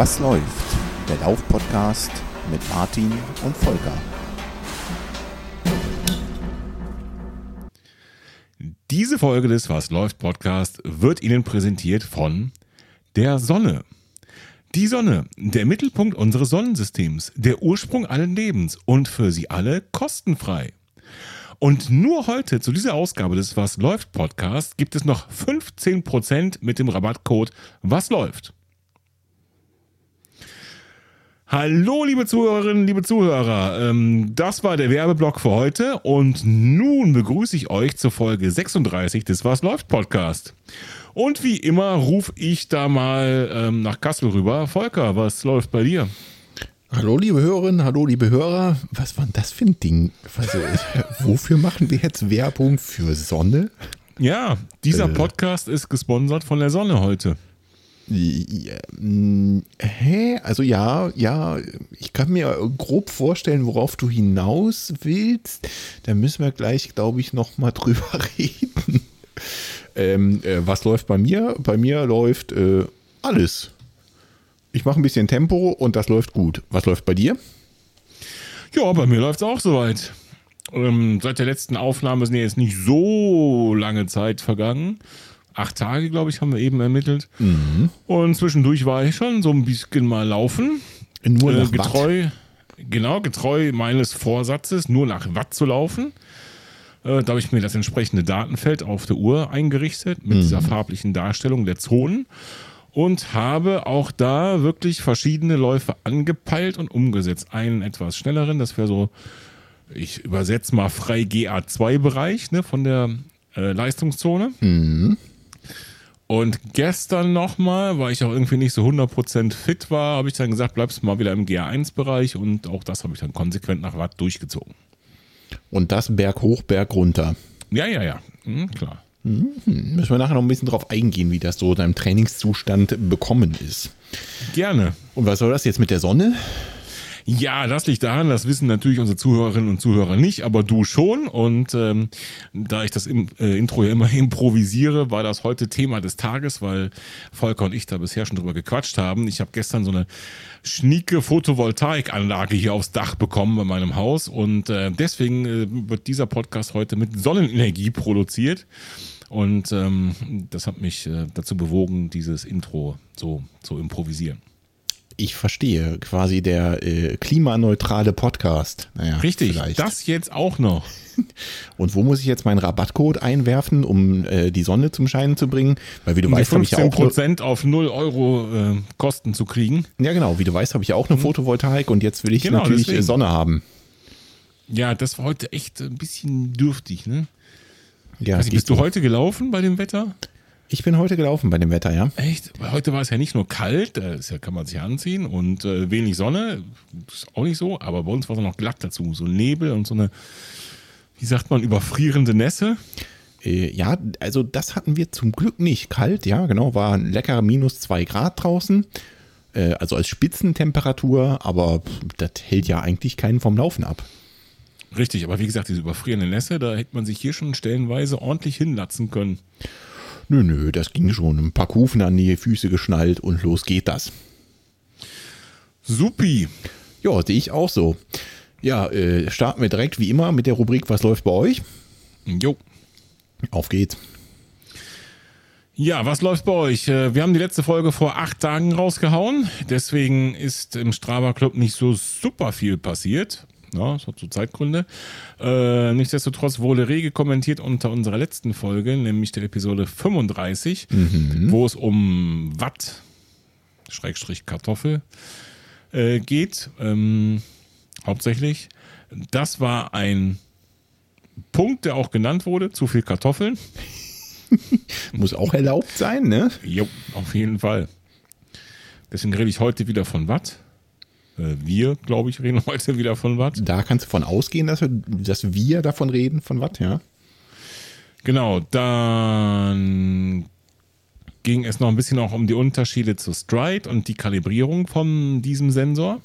Was läuft? Der Lauf-Podcast mit Martin und Volker. Diese Folge des Was läuft Podcast wird Ihnen präsentiert von der Sonne. Die Sonne, der Mittelpunkt unseres Sonnensystems, der Ursprung allen Lebens und für Sie alle kostenfrei. Und nur heute zu dieser Ausgabe des Was läuft Podcast gibt es noch 15% mit dem Rabattcode Was läuft. Hallo, liebe Zuhörerinnen, liebe Zuhörer. Ähm, das war der Werbeblock für heute und nun begrüße ich euch zur Folge 36 des Was läuft Podcast. Und wie immer rufe ich da mal ähm, nach Kassel rüber. Volker, was läuft bei dir? Hallo liebe Hörerinnen, hallo liebe Hörer. Was war denn das für ein Ding? Also, wofür machen wir jetzt Werbung für Sonne? Ja, dieser äh. Podcast ist gesponsert von der Sonne heute. Ja, hä? Also ja, ja, ich kann mir grob vorstellen, worauf du hinaus willst. Da müssen wir gleich, glaube ich, noch mal drüber reden. Ähm, äh, was läuft bei mir? Bei mir läuft äh, alles ich mache ein bisschen Tempo und das läuft gut. Was läuft bei dir? Ja, bei mir läuft es auch soweit. Ähm, seit der letzten Aufnahme sind jetzt nicht so lange Zeit vergangen. Acht Tage, glaube ich, haben wir eben ermittelt. Mhm. Und zwischendurch war ich schon so ein bisschen mal laufen. Nur nach äh, getreu, Watt. Genau, getreu meines Vorsatzes, nur nach Watt zu laufen. Äh, da habe ich mir das entsprechende Datenfeld auf der Uhr eingerichtet mit mhm. dieser farblichen Darstellung der Zonen und habe auch da wirklich verschiedene Läufe angepeilt und umgesetzt. Einen etwas schnelleren, das wäre so, ich übersetze mal frei GA2-Bereich ne, von der äh, Leistungszone. Mhm. Und gestern nochmal, weil ich auch irgendwie nicht so 100% fit war, habe ich dann gesagt, bleibst mal wieder im GA1-Bereich und auch das habe ich dann konsequent nach Watt durchgezogen. Und das Berg hoch, Berg runter. Ja, ja, ja, mhm, klar. Mhm. Müssen wir nachher noch ein bisschen drauf eingehen, wie das so deinem Trainingszustand bekommen ist. Gerne. Und was soll das jetzt mit der Sonne? Ja, das liegt daran, das wissen natürlich unsere Zuhörerinnen und Zuhörer nicht, aber du schon. Und ähm, da ich das im, äh, Intro ja immer improvisiere, war das heute Thema des Tages, weil Volker und ich da bisher schon drüber gequatscht haben. Ich habe gestern so eine schnieke Photovoltaikanlage hier aufs Dach bekommen bei meinem Haus und äh, deswegen äh, wird dieser Podcast heute mit Sonnenenergie produziert. Und ähm, das hat mich äh, dazu bewogen, dieses Intro so zu improvisieren. Ich verstehe, quasi der äh, klimaneutrale Podcast. Naja, Richtig, vielleicht. das jetzt auch noch. Und wo muss ich jetzt meinen Rabattcode einwerfen, um äh, die Sonne zum Scheinen zu bringen? Weil wie du um weißt, habe ich ja auch Prozent auf 0 Euro äh, Kosten zu kriegen. Ja, genau. Wie du weißt, habe ich ja auch eine mhm. Photovoltaik und jetzt will ich genau, natürlich deswegen. Sonne haben. Ja, das war heute echt ein bisschen dürftig, ne? Ja, nicht, bist du heute gelaufen bei dem Wetter? Ich bin heute gelaufen bei dem Wetter, ja. Echt? Heute war es ja nicht nur kalt, da kann man sich anziehen und äh, wenig Sonne, ist auch nicht so, aber bei uns war es noch glatt dazu, so Nebel und so eine, wie sagt man, überfrierende Nässe. Äh, ja, also das hatten wir zum Glück nicht. Kalt, ja, genau, war ein leckerer minus zwei Grad draußen. Äh, also als Spitzentemperatur, aber das hält ja eigentlich keinen vom Laufen ab. Richtig, aber wie gesagt, diese überfrierende Nässe, da hätte man sich hier schon stellenweise ordentlich hinlatzen können. Nö, nö, das ging schon. Ein paar Kufen an die Füße geschnallt und los geht das. Supi. Ja, sehe ich auch so. Ja, äh, starten wir direkt wie immer mit der Rubrik Was läuft bei euch? Jo. Auf geht's. Ja, was läuft bei euch? Äh, wir haben die letzte Folge vor acht Tagen rausgehauen. Deswegen ist im Strava Club nicht so super viel passiert. Ja, das hat so Zeitgründe. Äh, nichtsdestotrotz wurde rege kommentiert unter unserer letzten Folge, nämlich der Episode 35, mhm. wo es um Watt, Schrägstrich Kartoffel, äh, geht. Ähm, hauptsächlich. Das war ein Punkt, der auch genannt wurde, zu viel Kartoffeln. Muss auch erlaubt sein, ne? Jo, auf jeden Fall. Deswegen rede ich heute wieder von Watt. Äh, wir, glaube ich, reden heute wieder von Watt. Da kannst du von ausgehen, dass wir, dass wir davon reden, von Watt, ja. Genau, dann ging es noch ein bisschen auch um die Unterschiede zu Stride und die Kalibrierung von diesem Sensor.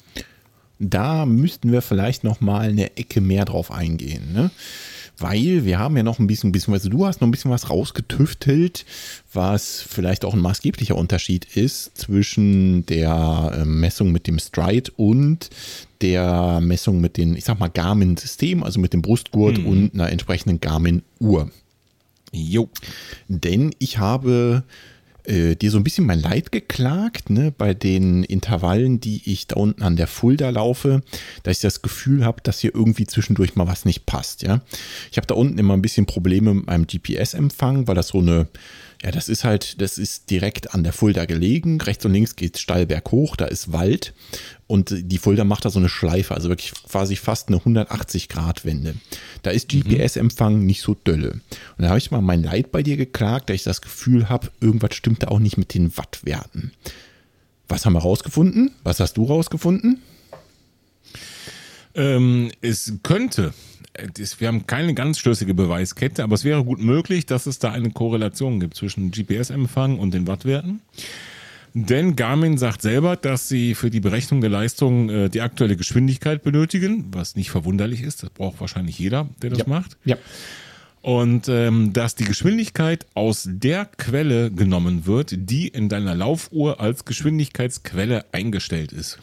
Da müssten wir vielleicht noch mal eine Ecke mehr drauf eingehen, ne? Weil wir haben ja noch ein bisschen, beziehungsweise du hast noch ein bisschen was rausgetüftelt, was vielleicht auch ein maßgeblicher Unterschied ist zwischen der ähm, Messung mit dem Stride und der Messung mit den, ich sag mal, Garmin-System, also mit dem Brustgurt mhm. und einer entsprechenden Garmin-Uhr. Jo. Denn ich habe äh, dir so ein bisschen mein Leid geklagt, ne, bei den Intervallen, die ich da unten an der Fulda laufe, dass ich das Gefühl habe, dass hier irgendwie zwischendurch mal was nicht passt, ja. Ich habe da unten immer ein bisschen Probleme mit meinem GPS-Empfang, weil das so eine ja, das ist halt, das ist direkt an der Fulda gelegen. Rechts und links geht steil berghoch, da ist Wald. Und die Fulda macht da so eine Schleife, also wirklich quasi fast eine 180-Grad-Wende. Da ist GPS-Empfang nicht so dölle. Und da habe ich mal mein Leid bei dir geklagt, da ich das Gefühl habe, irgendwas stimmt da auch nicht mit den Wattwerten. Was haben wir rausgefunden? Was hast du rausgefunden? Ähm, es könnte wir haben keine ganz schlüssige Beweiskette, aber es wäre gut möglich, dass es da eine Korrelation gibt zwischen GPS-Empfang und den Wattwerten. Denn Garmin sagt selber, dass sie für die Berechnung der Leistung äh, die aktuelle Geschwindigkeit benötigen, was nicht verwunderlich ist. Das braucht wahrscheinlich jeder, der das ja. macht. Ja. Und ähm, dass die Geschwindigkeit aus der Quelle genommen wird, die in deiner Laufuhr als Geschwindigkeitsquelle eingestellt ist.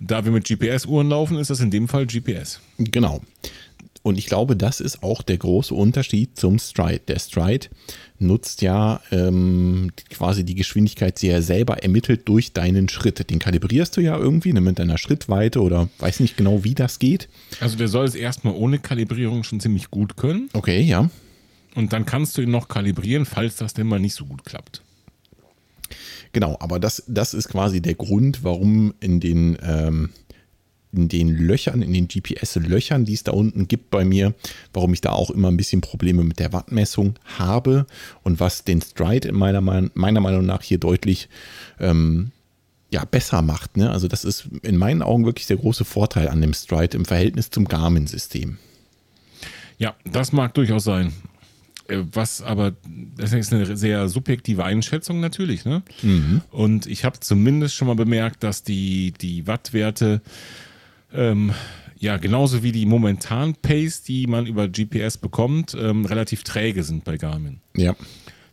Da wir mit GPS-Uhren laufen, ist das in dem Fall GPS. Genau. Und ich glaube, das ist auch der große Unterschied zum Stride. Der Stride nutzt ja ähm, quasi die Geschwindigkeit, die er selber ermittelt durch deinen Schritt. Den kalibrierst du ja irgendwie ne, mit deiner Schrittweite oder weiß nicht genau, wie das geht. Also der soll es erstmal ohne Kalibrierung schon ziemlich gut können. Okay, ja. Und dann kannst du ihn noch kalibrieren, falls das denn mal nicht so gut klappt. Genau, aber das, das ist quasi der Grund, warum in den, ähm, in den Löchern, in den GPS-Löchern, die es da unten gibt bei mir, warum ich da auch immer ein bisschen Probleme mit der Wattmessung habe und was den Stride in meiner, meiner Meinung nach hier deutlich ähm, ja, besser macht. Ne? Also das ist in meinen Augen wirklich der große Vorteil an dem Stride im Verhältnis zum Garmin-System. Ja, das mag durchaus sein. Äh, was aber, das ist eine sehr subjektive Einschätzung natürlich, ne? Mhm. Und ich habe zumindest schon mal bemerkt, dass die, die Wattwerte ähm, ja, genauso wie die momentan Pace, die man über GPS bekommt, ähm, relativ träge sind bei Garmin. Ja.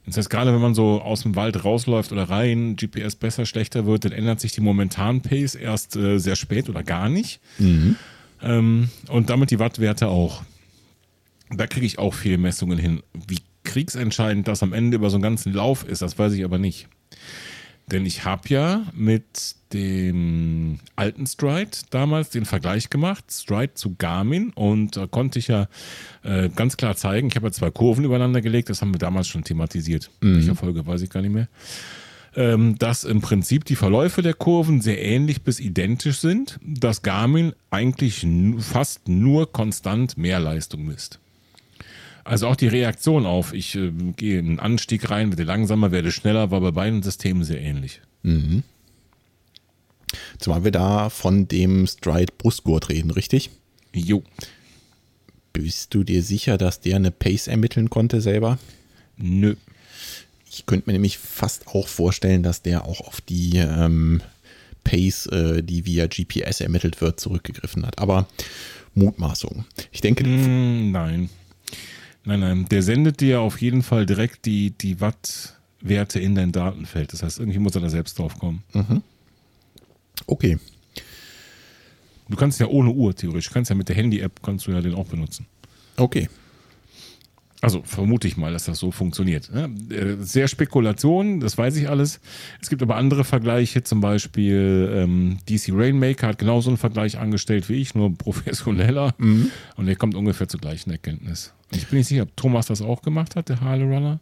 Das heißt, gerade wenn man so aus dem Wald rausläuft oder rein, GPS besser, schlechter wird, dann ändert sich die momentan Pace erst äh, sehr spät oder gar nicht. Mhm. Ähm, und damit die Wattwerte auch. Da kriege ich auch viele Messungen hin. Wie kriegsentscheidend das am Ende über so einen ganzen Lauf ist, das weiß ich aber nicht. Denn ich habe ja mit dem alten Stride damals den Vergleich gemacht, Stride zu Garmin, und da konnte ich ja äh, ganz klar zeigen, ich habe ja zwei Kurven übereinander gelegt, das haben wir damals schon thematisiert. Mhm. Welcher Folge weiß ich gar nicht mehr. Ähm, dass im Prinzip die Verläufe der Kurven sehr ähnlich bis identisch sind, dass Garmin eigentlich fast nur konstant mehr Leistung misst. Also auch die Reaktion auf, ich äh, gehe in einen Anstieg rein, werde langsamer, werde schneller, war bei beiden Systemen sehr ähnlich. Mhm. Zumal wir da von dem Stride Brustgurt reden, richtig? Jo. Bist du dir sicher, dass der eine Pace ermitteln konnte selber? Nö. Ich könnte mir nämlich fast auch vorstellen, dass der auch auf die ähm, Pace, äh, die via GPS ermittelt wird, zurückgegriffen hat. Aber Mutmaßung. Ich denke. Mm, nein. Nein, nein, der sendet dir auf jeden Fall direkt die, die Wattwerte in dein Datenfeld. Das heißt, irgendwie muss er da selbst drauf kommen. Mhm. Okay. Du kannst ja ohne Uhr theoretisch, du kannst ja mit der Handy-App, kannst du ja den auch benutzen. Okay. Also vermute ich mal, dass das so funktioniert. Äh, sehr Spekulation, das weiß ich alles. Es gibt aber andere Vergleiche, zum Beispiel ähm, DC Rainmaker hat genauso einen Vergleich angestellt wie ich, nur professioneller. Mhm. Und der kommt ungefähr zur gleichen Erkenntnis. Ich bin nicht sicher, ob Thomas das auch gemacht hat, der Harley Runner.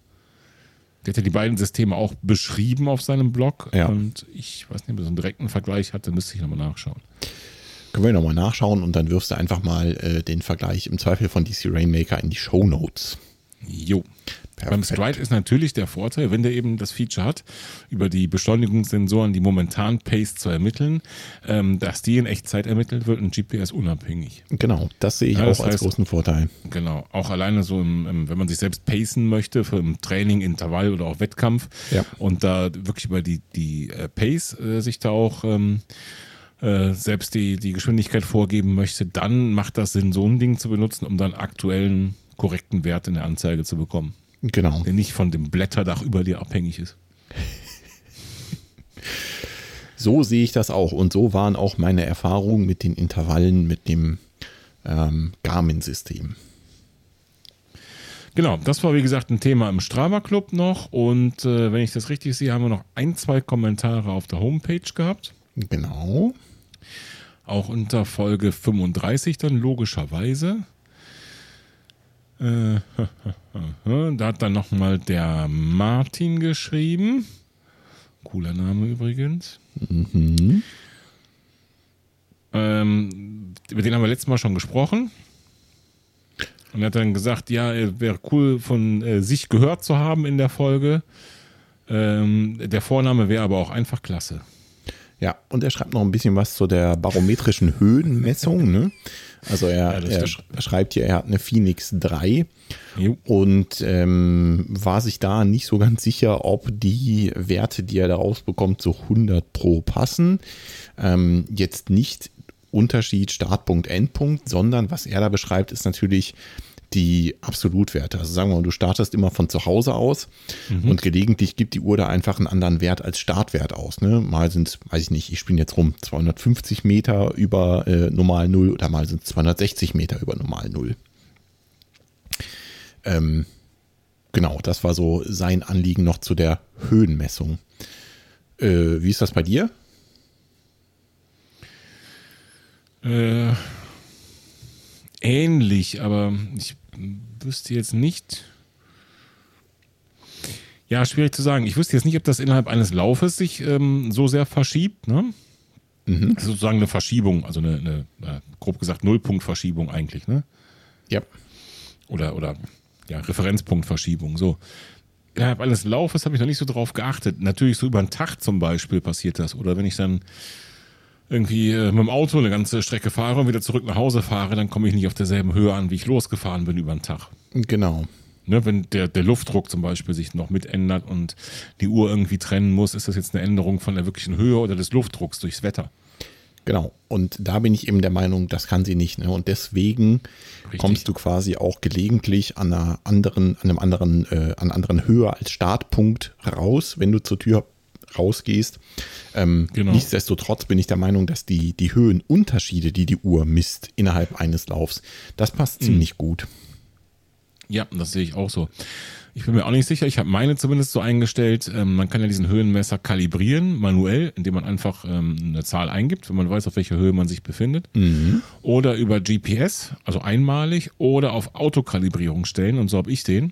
Der hat ja die beiden Systeme auch beschrieben auf seinem Blog. Ja. Und ich weiß nicht, ob er so einen direkten Vergleich hatte, müsste ich nochmal nachschauen. Können wir nochmal nachschauen und dann wirfst du einfach mal äh, den Vergleich im Zweifel von DC Rainmaker in die Show Notes. Jo. Perfekt. Beim Stride ist natürlich der Vorteil, wenn der eben das Feature hat, über die Beschleunigungssensoren die momentan Pace zu ermitteln, ähm, dass die in Echtzeit ermittelt wird und GPS unabhängig. Genau, das sehe ich ja, auch als heißt, großen Vorteil. Genau, auch alleine so, im, im, wenn man sich selbst pacen möchte für im Training, Intervall oder auch Wettkampf ja. und da wirklich über die, die äh, Pace äh, sich da auch ähm, äh, selbst die, die Geschwindigkeit vorgeben möchte, dann macht das Sinn, so ein Ding zu benutzen, um dann aktuellen, korrekten Wert in der Anzeige zu bekommen. Genau. Der nicht von dem Blätterdach über dir abhängig ist. So sehe ich das auch. Und so waren auch meine Erfahrungen mit den Intervallen mit dem ähm, Garmin-System. Genau, das war wie gesagt ein Thema im Strava Club noch. Und äh, wenn ich das richtig sehe, haben wir noch ein, zwei Kommentare auf der Homepage gehabt. Genau. Auch unter Folge 35 dann logischerweise. Äh, da hat dann nochmal der Martin geschrieben. Cooler Name übrigens. Mhm. Ähm, über den haben wir letztes Mal schon gesprochen. Und er hat dann gesagt, ja, wäre cool von äh, sich gehört zu haben in der Folge. Ähm, der Vorname wäre aber auch einfach klasse. Ja, und er schreibt noch ein bisschen was zu der barometrischen Höhenmessung. Ne? Also er, Ja, er sch- schreibt hier, er hat eine Phoenix 3 Jo. und ähm, war sich da nicht so ganz sicher, ob die Werte, die er daraus bekommt, zu 100 pro passen. Ähm, jetzt nicht Unterschied Startpunkt, Endpunkt, sondern was er da beschreibt, ist natürlich die Absolutwerte. Also sagen wir mal, du startest immer von zu Hause aus und gelegentlich gibt die Uhr da einfach einen anderen Wert als Startwert aus. Ne? Mal sind es, weiß ich nicht, ich spinne jetzt rum, 250 Meter über äh, normal Null oder mal sind es 260 Meter über normal Null. Ähm, genau, das war so sein Anliegen noch zu der Höhenmessung. Äh, wie ist das bei dir? Äh, ähnlich, aber ich wüsste jetzt nicht. Ja, schwierig zu sagen. Ich wüsste jetzt nicht, ob das innerhalb eines Laufes sich ähm, so sehr verschiebt. Ne? Mhm. Das ist sozusagen eine Verschiebung, also eine, eine äh, grob gesagt Nullpunktverschiebung eigentlich, ne? Ja. Oder, oder ja, Referenzpunktverschiebung. So. Innerhalb eines Laufes habe ich noch nicht so drauf geachtet. Natürlich so über einen Tag zum Beispiel passiert das. Oder wenn ich dann irgendwie äh, mit dem Auto eine ganze Strecke fahre und wieder zurück nach Hause fahre, dann komme ich nicht auf derselben Höhe an, wie ich losgefahren bin über den Tag. Genau. Ne, wenn der, der Luftdruck zum Beispiel sich noch mit ändert und die Uhr irgendwie trennen muss, ist das jetzt eine Änderung von der wirklichen Höhe oder des Luftdrucks durchs Wetter. Genau. Und da bin ich eben der Meinung, das kann sie nicht. Ne? Und deswegen Richtig. kommst du quasi auch gelegentlich an einer anderen, an einem anderen, äh, an einer anderen Höhe als Startpunkt raus, wenn du zur Tür rausgehst. Ähm, Genau. Nichtsdestotrotz bin ich der Meinung, dass die, die Höhenunterschiede, die die Uhr misst innerhalb eines Laufs, das passt ziemlich gut. Ja, das sehe ich auch so. Ich bin mir auch nicht sicher. Ich habe meine zumindest so eingestellt. Ähm, man kann ja diesen Höhenmesser kalibrieren, manuell, indem man einfach ähm, eine Zahl eingibt, wenn man weiß, auf welcher Höhe man sich befindet. Oder über GPS, also einmalig, oder auf Autokalibrierung stellen. Und so habe ich den.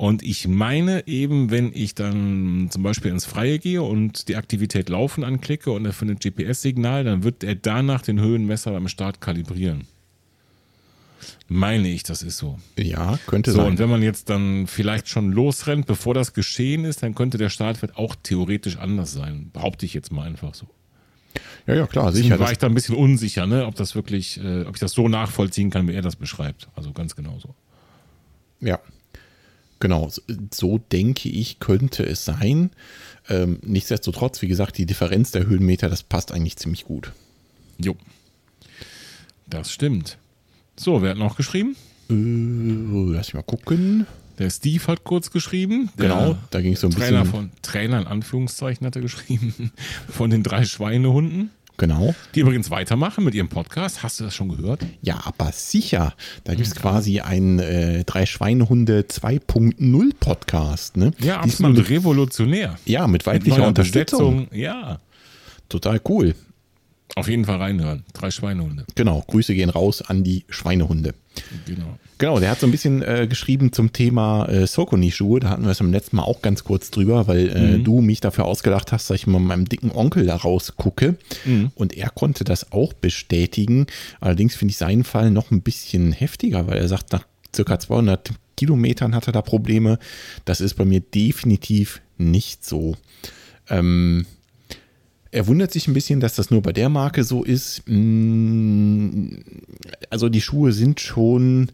Und ich meine eben, wenn ich dann zum Beispiel ins Freie gehe und die Aktivität Laufen anklicke und er findet GPS-Signal, dann wird er danach den Höhenmesser beim Start kalibrieren. Meine ich, das ist so. Ja, könnte So, sein. und wenn man jetzt dann vielleicht schon losrennt, bevor das geschehen ist, dann könnte der Startwert auch theoretisch anders sein. Behaupte ich jetzt mal einfach so. ja, ja, klar, Deswegen sicher. war ich da ein bisschen unsicher, ne, ob das wirklich, äh, ob ich das so nachvollziehen kann, wie er das beschreibt. Also ganz genau so. Ja, genau. So, denke ich, könnte es sein. Ähm, nichtsdestotrotz, wie gesagt, die Differenz der Höhenmeter, das passt eigentlich ziemlich gut. Jo. Das stimmt. So, wer hat noch geschrieben? Äh, lass mich mal gucken. Der Steve hat kurz geschrieben. Genau, da ging es so ein Trainer bisschen. von Trainer in Anführungszeichen hat er geschrieben von den drei Schweinehunden, Genau. die übrigens weitermachen mit ihrem Podcast. Hast du das schon gehört? Ja, aber sicher. Da gibt es quasi einen äh, Drei Schweinehunde 2.0 Podcast. Ne? Ja, absolut mit, revolutionär. ja, mit Mit weiblicher neuer Unterstützung. Ja, Total cool. Auf jeden Fall reinhören. Drei Schweinehunde. Genau. Grüße gehen raus an die Schweinehunde. Genau. Genau, der hat so ein bisschen äh, geschrieben zum Thema äh, Sokoni-Schuhe. Da hatten wir es beim letzten Mal auch ganz kurz drüber, weil äh, du mich dafür ausgedacht hast, dass ich mal mit meinem dicken Onkel da rausgucke. Und er konnte das auch bestätigen. Allerdings finde ich seinen Fall noch ein bisschen heftiger, weil er sagt, nach circa 200 Kilometern hat er da Probleme. Das ist bei mir definitiv nicht so. Ähm, er wundert sich ein bisschen, dass das nur bei der Marke so ist. Mm, Also die Schuhe sind schon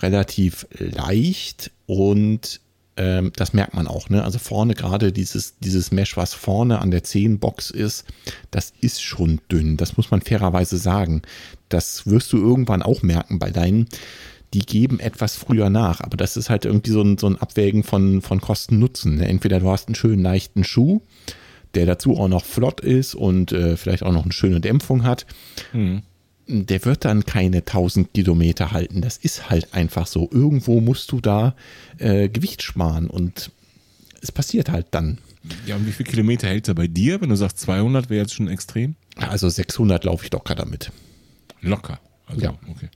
relativ leicht und ähm, das merkt man auch. Ne? Also vorne gerade dieses, dieses Mesh, was vorne an der 10-Box ist, das ist schon dünn. Das muss man fairerweise sagen. Das wirst du irgendwann auch merken bei deinen. Die geben etwas früher nach, aber das ist halt irgendwie so ein, so ein Abwägen von, von Kosten-Nutzen. Ne? Entweder du hast einen schönen leichten Schuh, der dazu auch noch flott ist und äh, vielleicht auch noch eine schöne Dämpfung hat. Mhm der wird dann keine 1000 Kilometer halten. Das ist halt einfach so. Irgendwo musst du da äh, Gewicht sparen und es passiert halt dann. Ja, und wie viele Kilometer hält er bei dir? Wenn du sagst 200 wäre jetzt schon extrem? Also 600 laufe ich locker damit. Locker? Also, ja. Okay.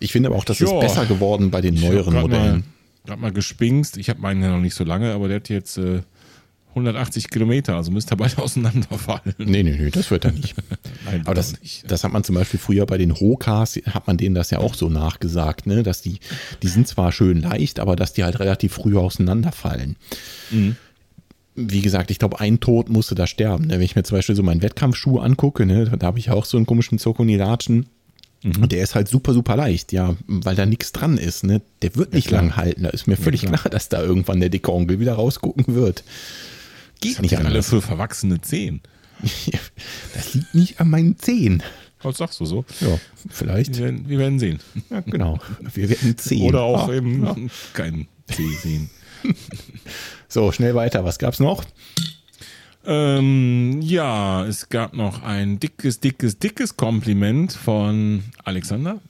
Ich finde aber auch, das jo. ist besser geworden bei den neueren Modellen. Gerade mal gespingst. Ich habe meinen ja noch nicht so lange, aber der hat jetzt äh, 180 Kilometer, also müsste er beide auseinanderfallen. Nee, nee, nee, das wird er nicht. Nein, Aber das, nicht. das hat man zum Beispiel früher bei den Hokas, hat man denen das ja auch so nachgesagt, ne? dass die, die sind zwar schön leicht, aber dass die halt relativ früh auseinanderfallen. Mhm. Wie gesagt, ich glaube, ein Tod musste da sterben. Ne? Wenn ich mir zum Beispiel so meinen Wettkampfschuh angucke, ne? da habe ich auch so einen komischen Zirkonilatschen. Mhm. Und der ist halt super, super leicht, ja, weil da nichts dran ist. Ne? Der wird nicht ja, lang halten. Da ist mir völlig ja, klar. klar, dass da irgendwann der dicke Onkel wieder rausgucken wird. Geht nicht alle für verwachsene Zehen. das liegt nicht an meinen Zehen. Was sagst du so? Ja, vielleicht. Wir werden, wir werden sehen. Ja, genau. Wir werden sehen. Oder auch ah, eben ja. keinen Zeh sehen. so, schnell weiter. Was gab's noch? Ähm, ja, es gab noch ein dickes, dickes, dickes Kompliment von Alexander.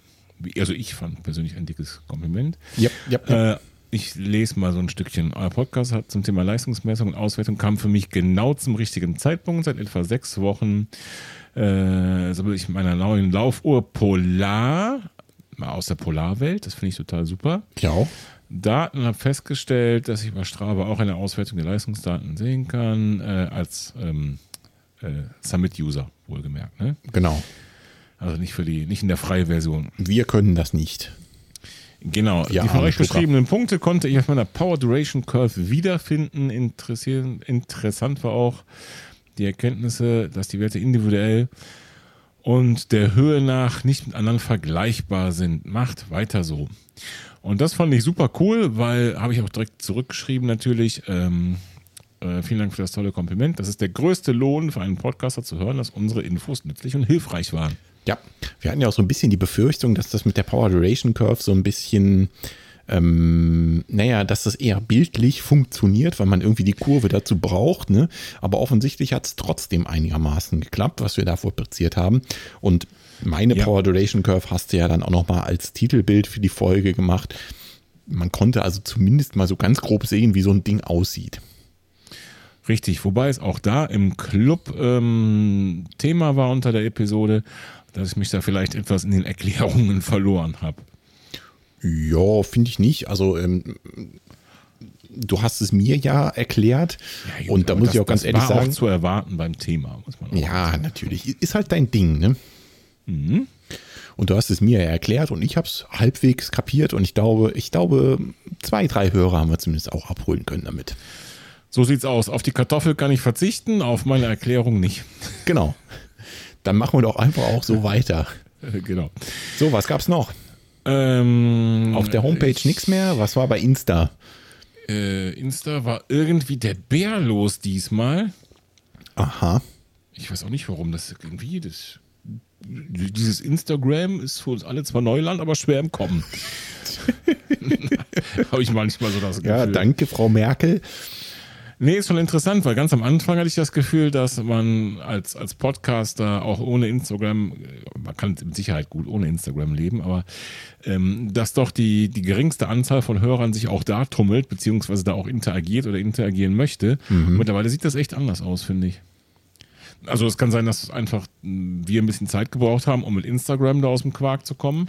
Also ich fand persönlich ein dickes Kompliment. Ja, ja, ja. Äh, ich lese mal so ein Stückchen. Euer Podcast hat zum Thema Leistungsmessung und Auswertung kam für mich genau zum richtigen Zeitpunkt. Seit etwa sechs Wochen äh, sammle ich meiner neuen Laufuhr Polar mal aus der Polarwelt. Das finde ich total super. Ich auch. Daten habe festgestellt, dass ich bei Strava auch eine Auswertung der Leistungsdaten sehen kann, äh, als ähm, äh, Summit-User, wohlgemerkt. Ne? Genau. Also nicht für die, nicht in der freien Version. Wir können das nicht. Genau, ja, die von euch beschriebenen Punkte konnte ich auf meiner Power Duration Curve wiederfinden. interessant war auch die Erkenntnisse, dass die Werte individuell und der Höhe nach nicht miteinander vergleichbar sind. Macht weiter so. Und das fand ich super cool, weil habe ich auch direkt zurückgeschrieben natürlich. Ähm, äh, vielen Dank für das tolle Kompliment. Das ist der größte Lohn für einen Podcaster zu hören, dass unsere Infos nützlich und hilfreich waren. Ja, wir hatten ja auch so ein bisschen die Befürchtung, dass das mit der Power Duration Curve so ein bisschen, ähm, naja, dass das eher bildlich funktioniert, weil man irgendwie die Kurve dazu braucht. Ne? Aber offensichtlich hat es trotzdem einigermaßen geklappt, was wir da fabriziert haben. Und meine ja. Power Duration Curve hast du ja dann auch nochmal als Titelbild für die Folge gemacht. Man konnte also zumindest mal so ganz grob sehen, wie so ein Ding aussieht. Richtig, wobei es auch da im Club ähm, Thema war unter der Episode, dass ich mich da vielleicht etwas in den Erklärungen verloren habe. Ja, finde ich nicht. Also ähm, du hast es mir ja erklärt ja, und da muss das, ich auch ganz ehrlich sagen. Auch zu erwarten beim Thema, muss man auch Ja, sagen. natürlich. Ist halt dein Ding, ne? Mhm. Und du hast es mir ja erklärt und ich habe es halbwegs kapiert und ich glaube, ich glaube, zwei, drei Hörer haben wir zumindest auch abholen können damit. So sieht's aus. Auf die Kartoffel kann ich verzichten, auf meine Erklärung nicht. Genau. Dann machen wir doch einfach auch so weiter. genau. So, was gab's noch? Ähm, Auf der Homepage nichts mehr. Was war bei Insta? Äh, Insta war irgendwie der Bär los diesmal. Aha. Ich weiß auch nicht, warum das irgendwie das dieses Instagram ist für uns alle zwar Neuland, aber schwer im Kommen. Habe ich manchmal so das Gefühl. Ja, danke, Frau Merkel. Nee, ist schon interessant, weil ganz am Anfang hatte ich das Gefühl, dass man als, als Podcaster auch ohne Instagram, man kann mit Sicherheit gut ohne Instagram leben, aber ähm, dass doch die, die geringste Anzahl von Hörern sich auch da tummelt, beziehungsweise da auch interagiert oder interagieren möchte. Mhm. Mittlerweile sieht das echt anders aus, finde ich. Also es kann sein, dass einfach wir ein bisschen Zeit gebraucht haben, um mit Instagram da aus dem Quark zu kommen.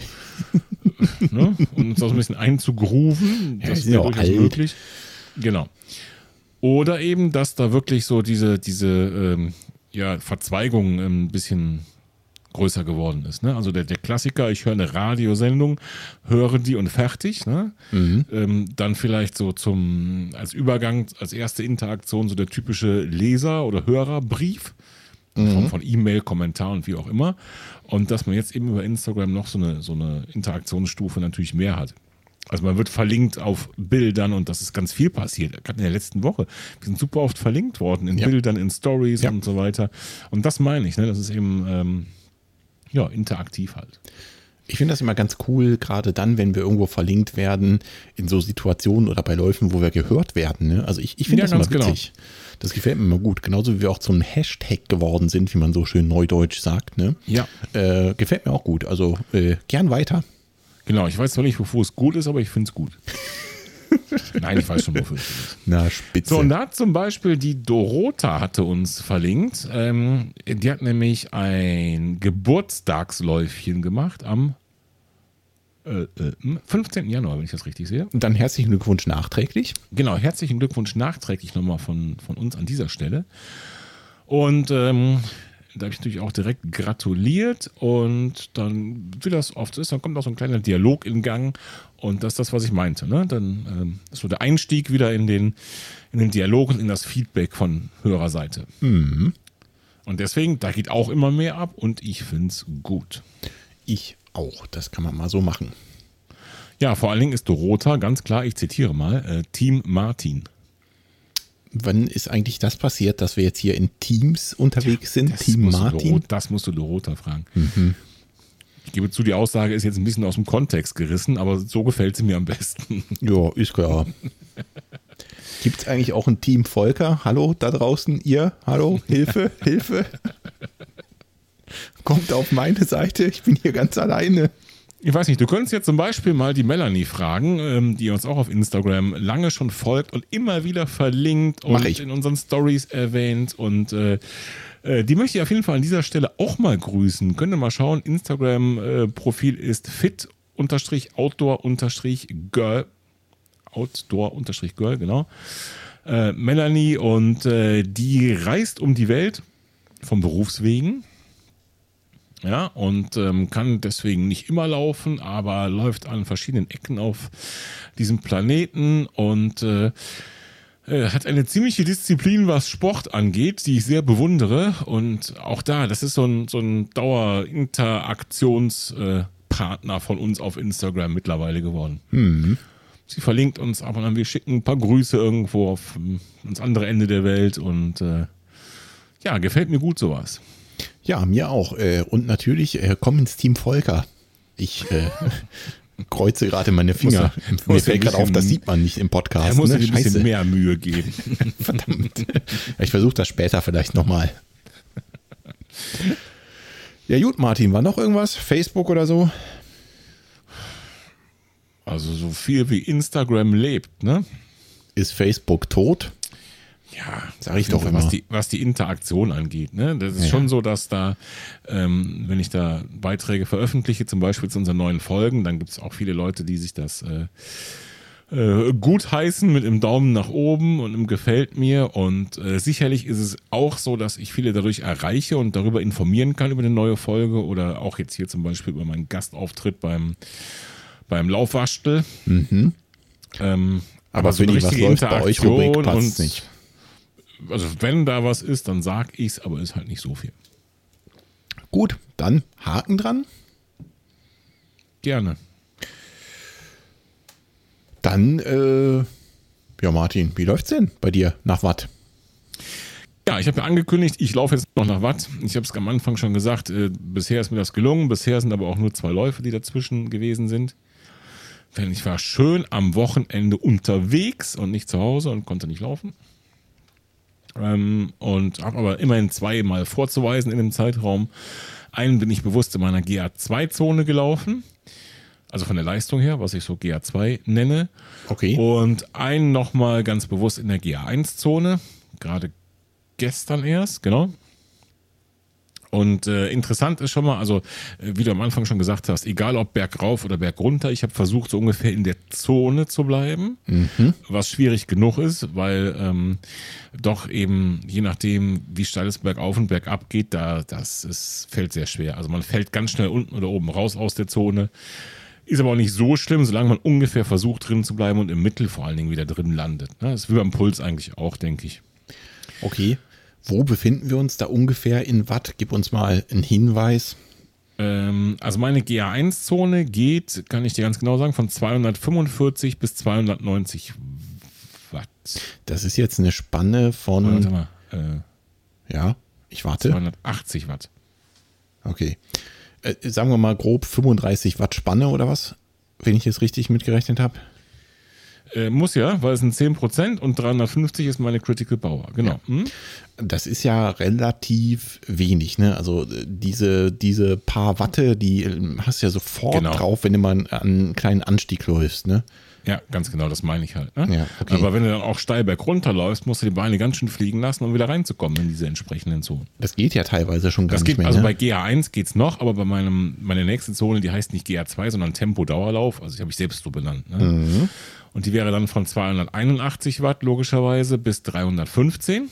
ne? Und uns auch ein bisschen einzugrooven. Das ja, wäre durchaus alt. möglich. Genau. Oder eben, dass da wirklich so diese, diese ähm, ja, Verzweigung ein bisschen größer geworden ist. Ne? Also der, der Klassiker, ich höre eine Radiosendung, höre die und fertig. Ne? Mhm. Ähm, dann vielleicht so zum, als Übergang, als erste Interaktion so der typische Leser- oder Hörerbrief. Mhm. Von E-Mail, Kommentar und wie auch immer. Und dass man jetzt eben über Instagram noch so eine, so eine Interaktionsstufe natürlich mehr hat. Also man wird verlinkt auf Bildern und das ist ganz viel passiert. Gerade in der letzten Woche. Wir sind super oft verlinkt worden in Ja. Bildern, in Stories Ja. und so weiter. Und das meine ich, ne? Das ist eben ähm, ja, interaktiv halt. Ich finde das immer ganz cool, gerade dann, wenn wir irgendwo verlinkt werden, in so Situationen oder bei Läufen, wo wir gehört werden. Ne? Also ich, ich finde Ja, das immer genau. witzig. Das gefällt mir immer gut. Genauso wie wir auch zum Hashtag geworden sind, wie man so schön neudeutsch sagt. Ne? Ja. Äh, gefällt mir auch gut. Also äh, gern weiter. Genau, ich weiß zwar nicht, wofür es gut ist, aber ich finde es gut. Nein, ich weiß schon, wofür es gut ist. Na, spitze. So, und da hat zum Beispiel die Dorota hatte uns verlinkt. Ähm, die hat nämlich ein Geburtstagsläufchen gemacht am äh, äh, 15. Januar, wenn ich das richtig sehe. Und dann herzlichen Glückwunsch nachträglich. Genau, herzlichen Glückwunsch nachträglich nochmal von, von uns an dieser Stelle. Und ähm, da habe ich natürlich auch direkt gratuliert und dann, wie das oft ist, dann kommt auch so ein kleiner Dialog in Gang und das ist das, was ich meinte. Ne? Dann ähm, ist so der Einstieg wieder in den, in den Dialog und in das Feedback von Hörerseite. Und deswegen, da geht auch immer mehr ab und ich finde es gut. Ich auch. Das kann man mal so machen. Ja, vor allen Dingen ist Dorota ganz klar, ich zitiere mal, äh, Team Martin. Wann ist eigentlich das passiert, dass wir jetzt hier in Teams unterwegs sind? Team Martin? Dorota, das musst du Dorota fragen. Ich gebe zu, die Aussage ist jetzt ein bisschen aus dem Kontext gerissen, aber so gefällt sie mir am besten. Ja, ist klar. Gibt es eigentlich auch ein Team Volker? Hallo da draußen, ihr? Hallo? Hilfe? Hilfe? Kommt auf meine Seite, ich bin hier ganz alleine. Ich weiß nicht, du könntest jetzt zum Beispiel mal die Melanie fragen, ähm, die uns auch auf Instagram lange schon folgt und immer wieder verlinkt und ich. in unseren Stories erwähnt. Und äh, äh, die möchte ich auf jeden Fall an dieser Stelle auch mal grüßen. Könnt ihr mal schauen, Instagram-Profil ist fit-outdoor-girl. Outdoor-girl, genau. Äh, Melanie und äh, die reist um die Welt vom Berufswegen. Ja, und ähm, kann deswegen nicht immer laufen, aber läuft an verschiedenen Ecken auf diesem Planeten und äh, äh, hat eine ziemliche Disziplin, was Sport angeht, die ich sehr bewundere. Und auch da, das ist so ein, so ein Dauer-Interaktionspartner von uns auf Instagram mittlerweile geworden. Sie verlinkt uns ab und an, wir schicken ein paar Grüße irgendwo auf ähm, ins andere Ende der Welt und äh, ja, gefällt mir gut sowas. Ja, mir auch. Äh, Und natürlich, äh, komm ins Team Volker. Ich äh, kreuze gerade meine Finger. Muss- Mir fällt gerade auf, bisschen- das sieht man nicht im Podcast. Er muss ne? ein bisschen Scheiße. mehr Mühe geben. Verdammt. Ich versuche das später vielleicht nochmal. Ja gut, Martin, war noch irgendwas? Facebook oder so? Also so viel wie Instagram lebt, ne? Ist Facebook tot? Ja, Sag ich doch immer. Was die, was die Interaktion angeht, ne? Das ist Ja. schon so, dass da, ähm, wenn ich da Beiträge veröffentliche, zum Beispiel zu unseren neuen Folgen, dann gibt es auch viele Leute, die sich das äh, äh, gut heißen mit dem Daumen nach oben und im Gefällt mir. Und äh, sicherlich ist es auch so, dass ich viele dadurch erreiche und darüber informieren kann über eine neue Folge oder auch jetzt hier zum Beispiel über meinen Gastauftritt beim, beim Laufwaschtel. Ähm, Mhm. Aber so wenn die was läuft bei euch, Rubrik passt nicht. Also wenn da was ist, dann sag ich's, aber ist halt nicht so viel. Gut, dann Haken dran. Gerne. Dann, äh, ja Martin, wie läuft's denn bei dir nach Watt? Ja, ich habe ja angekündigt, ich laufe jetzt noch nach Watt. Ich habe es am Anfang schon gesagt, äh, bisher ist mir das gelungen. Bisher sind aber auch nur zwei Läufe, die dazwischen gewesen sind. Denn ich war schön am Wochenende unterwegs und nicht zu Hause und konnte nicht laufen. Ähm, und habe aber immerhin zweimal vorzuweisen in dem Zeitraum. Einen bin ich bewusst in meiner GA2-Zone gelaufen. Also von der Leistung her, was ich so GA2 nenne. Okay. Und einen nochmal ganz bewusst in der GA1-Zone. Gerade gestern erst, genau. Und äh, interessant ist schon mal, also äh, wie du am Anfang schon gesagt hast, egal ob bergauf oder bergunter, ich habe versucht, so ungefähr in der Zone zu bleiben, was schwierig genug ist, weil ähm, doch eben, je nachdem, wie steil es bergauf und bergab geht, da das ist, fällt sehr schwer. Also man fällt ganz schnell unten oder oben raus aus der Zone. Ist aber auch nicht so schlimm, solange man ungefähr versucht drin zu bleiben und im Mittel vor allen Dingen wieder drin landet. Ne? Das ist wie beim Puls eigentlich auch, denke ich. Okay. Wo befinden wir uns da ungefähr in Watt? Gib uns mal einen Hinweis. Ähm, also meine GA1-Zone geht, kann ich dir ganz genau sagen, von 245 bis 290 Watt. Das ist jetzt eine Spanne von. Warte mal, äh, Ja, ich warte. 280 Watt. Okay. Äh, sagen wir mal grob 35 Watt Spanne oder was? Wenn ich jetzt richtig mitgerechnet habe. Äh, muss ja, weil es sind 10% und 350 ist meine Critical Power. Genau. Hm? Das ist ja relativ wenig, ne? Also äh, diese, diese paar Watte, die äh, hast du ja sofort Genau. drauf, wenn du mal einen kleinen Anstieg läufst, ne? Ja, ganz genau, das meine ich halt. Ne? Ja, okay. Aber wenn du dann auch steil berg runterläufst, musst du die Beine ganz schön fliegen lassen, um wieder reinzukommen in diese entsprechenden Zonen. Das geht ja teilweise schon nicht geht, mehr. also ne? bei GA1 geht's noch, aber bei meinem, meine nächste Zone, die heißt nicht GA2, sondern Tempo-Dauerlauf, also ich habe ich selbst so benannt. Ne? Mhm. Und die wäre dann von 281 Watt logischerweise bis 315.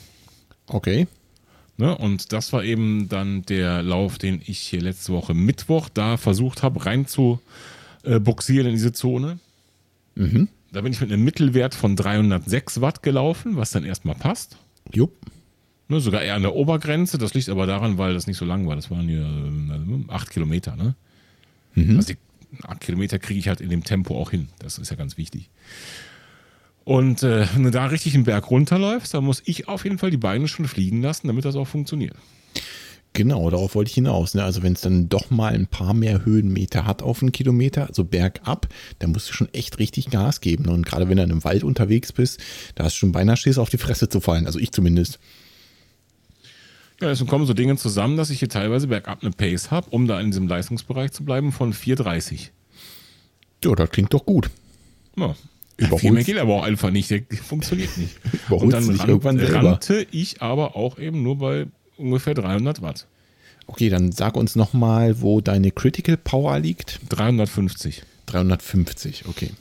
okay. Ne? Und das war eben dann der Lauf, den ich hier letzte Woche Mittwoch da versucht habe, rein zu äh, buxieren in diese Zone. Mhm. Da bin ich mit einem Mittelwert von 306 Watt gelaufen, was dann erstmal passt. Jupp. Ne, sogar eher an der Obergrenze. Das liegt aber daran, weil das nicht so lang war. Das waren hier äh, acht Kilometer. Ne? Also die acht Kilometer kriege ich halt in dem Tempo auch hin. Das ist ja ganz wichtig. Und äh, wenn du da richtig den Berg runterläufst, dann muss ich auf jeden Fall die Beine schon fliegen lassen, damit das auch funktioniert. Genau, darauf wollte ich hinaus. Ne? Also wenn es dann doch mal ein paar mehr Höhenmeter hat auf einen Kilometer, also bergab, dann musst du schon echt richtig Gas geben. Und gerade wenn du in einem Wald unterwegs bist, da hast du schon beinahe Schiss, auf die Fresse zu fallen. Also ich zumindest. Ja, deswegen kommen so Dinge zusammen, dass ich hier teilweise bergab eine Pace habe, um da in diesem Leistungsbereich zu bleiben, von 4,30. Ja, das klingt doch gut. Ja. Überholst- Viel mehr geht aber auch einfach nicht. Der funktioniert nicht. Und dann ran, irgendwann rannte ich aber auch eben nur bei ungefähr 300 Watt. Okay, dann sag uns nochmal, wo deine Critical Power liegt. 350. 350, okay.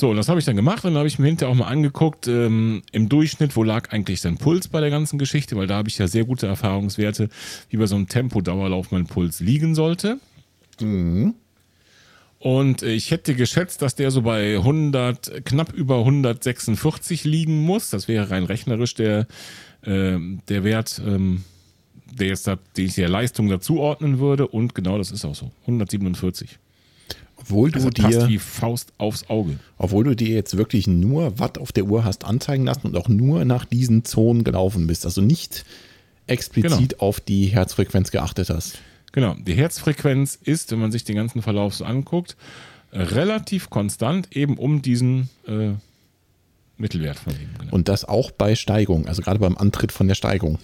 So, und das habe ich dann gemacht und dann habe ich mir hinterher auch mal angeguckt, ähm, im Durchschnitt, wo lag eigentlich sein Puls bei der ganzen Geschichte, weil da habe ich ja sehr gute Erfahrungswerte, wie bei so einem Tempo-Dauerlauf mein Puls liegen sollte. Und ich hätte geschätzt, dass der so bei 100, knapp über 146 liegen muss. Das wäre rein rechnerisch der, ähm, der Wert, ähm, der jetzt da, den ich der Leistung dazuordnen würde. Und genau das ist auch so. 147. Obwohl du, Also dir, wie Faust aufs Auge. obwohl du dir jetzt wirklich nur Watt auf der Uhr hast anzeigen lassen und auch nur nach diesen Zonen gelaufen bist. Also nicht explizit auf die Herzfrequenz geachtet hast. Genau, die Herzfrequenz ist, wenn man sich den ganzen Verlauf so anguckt, relativ konstant, eben um diesen äh, Mittelwert von eben. Genau. Und das auch bei Steigung, also gerade beim Antritt von der Steigung.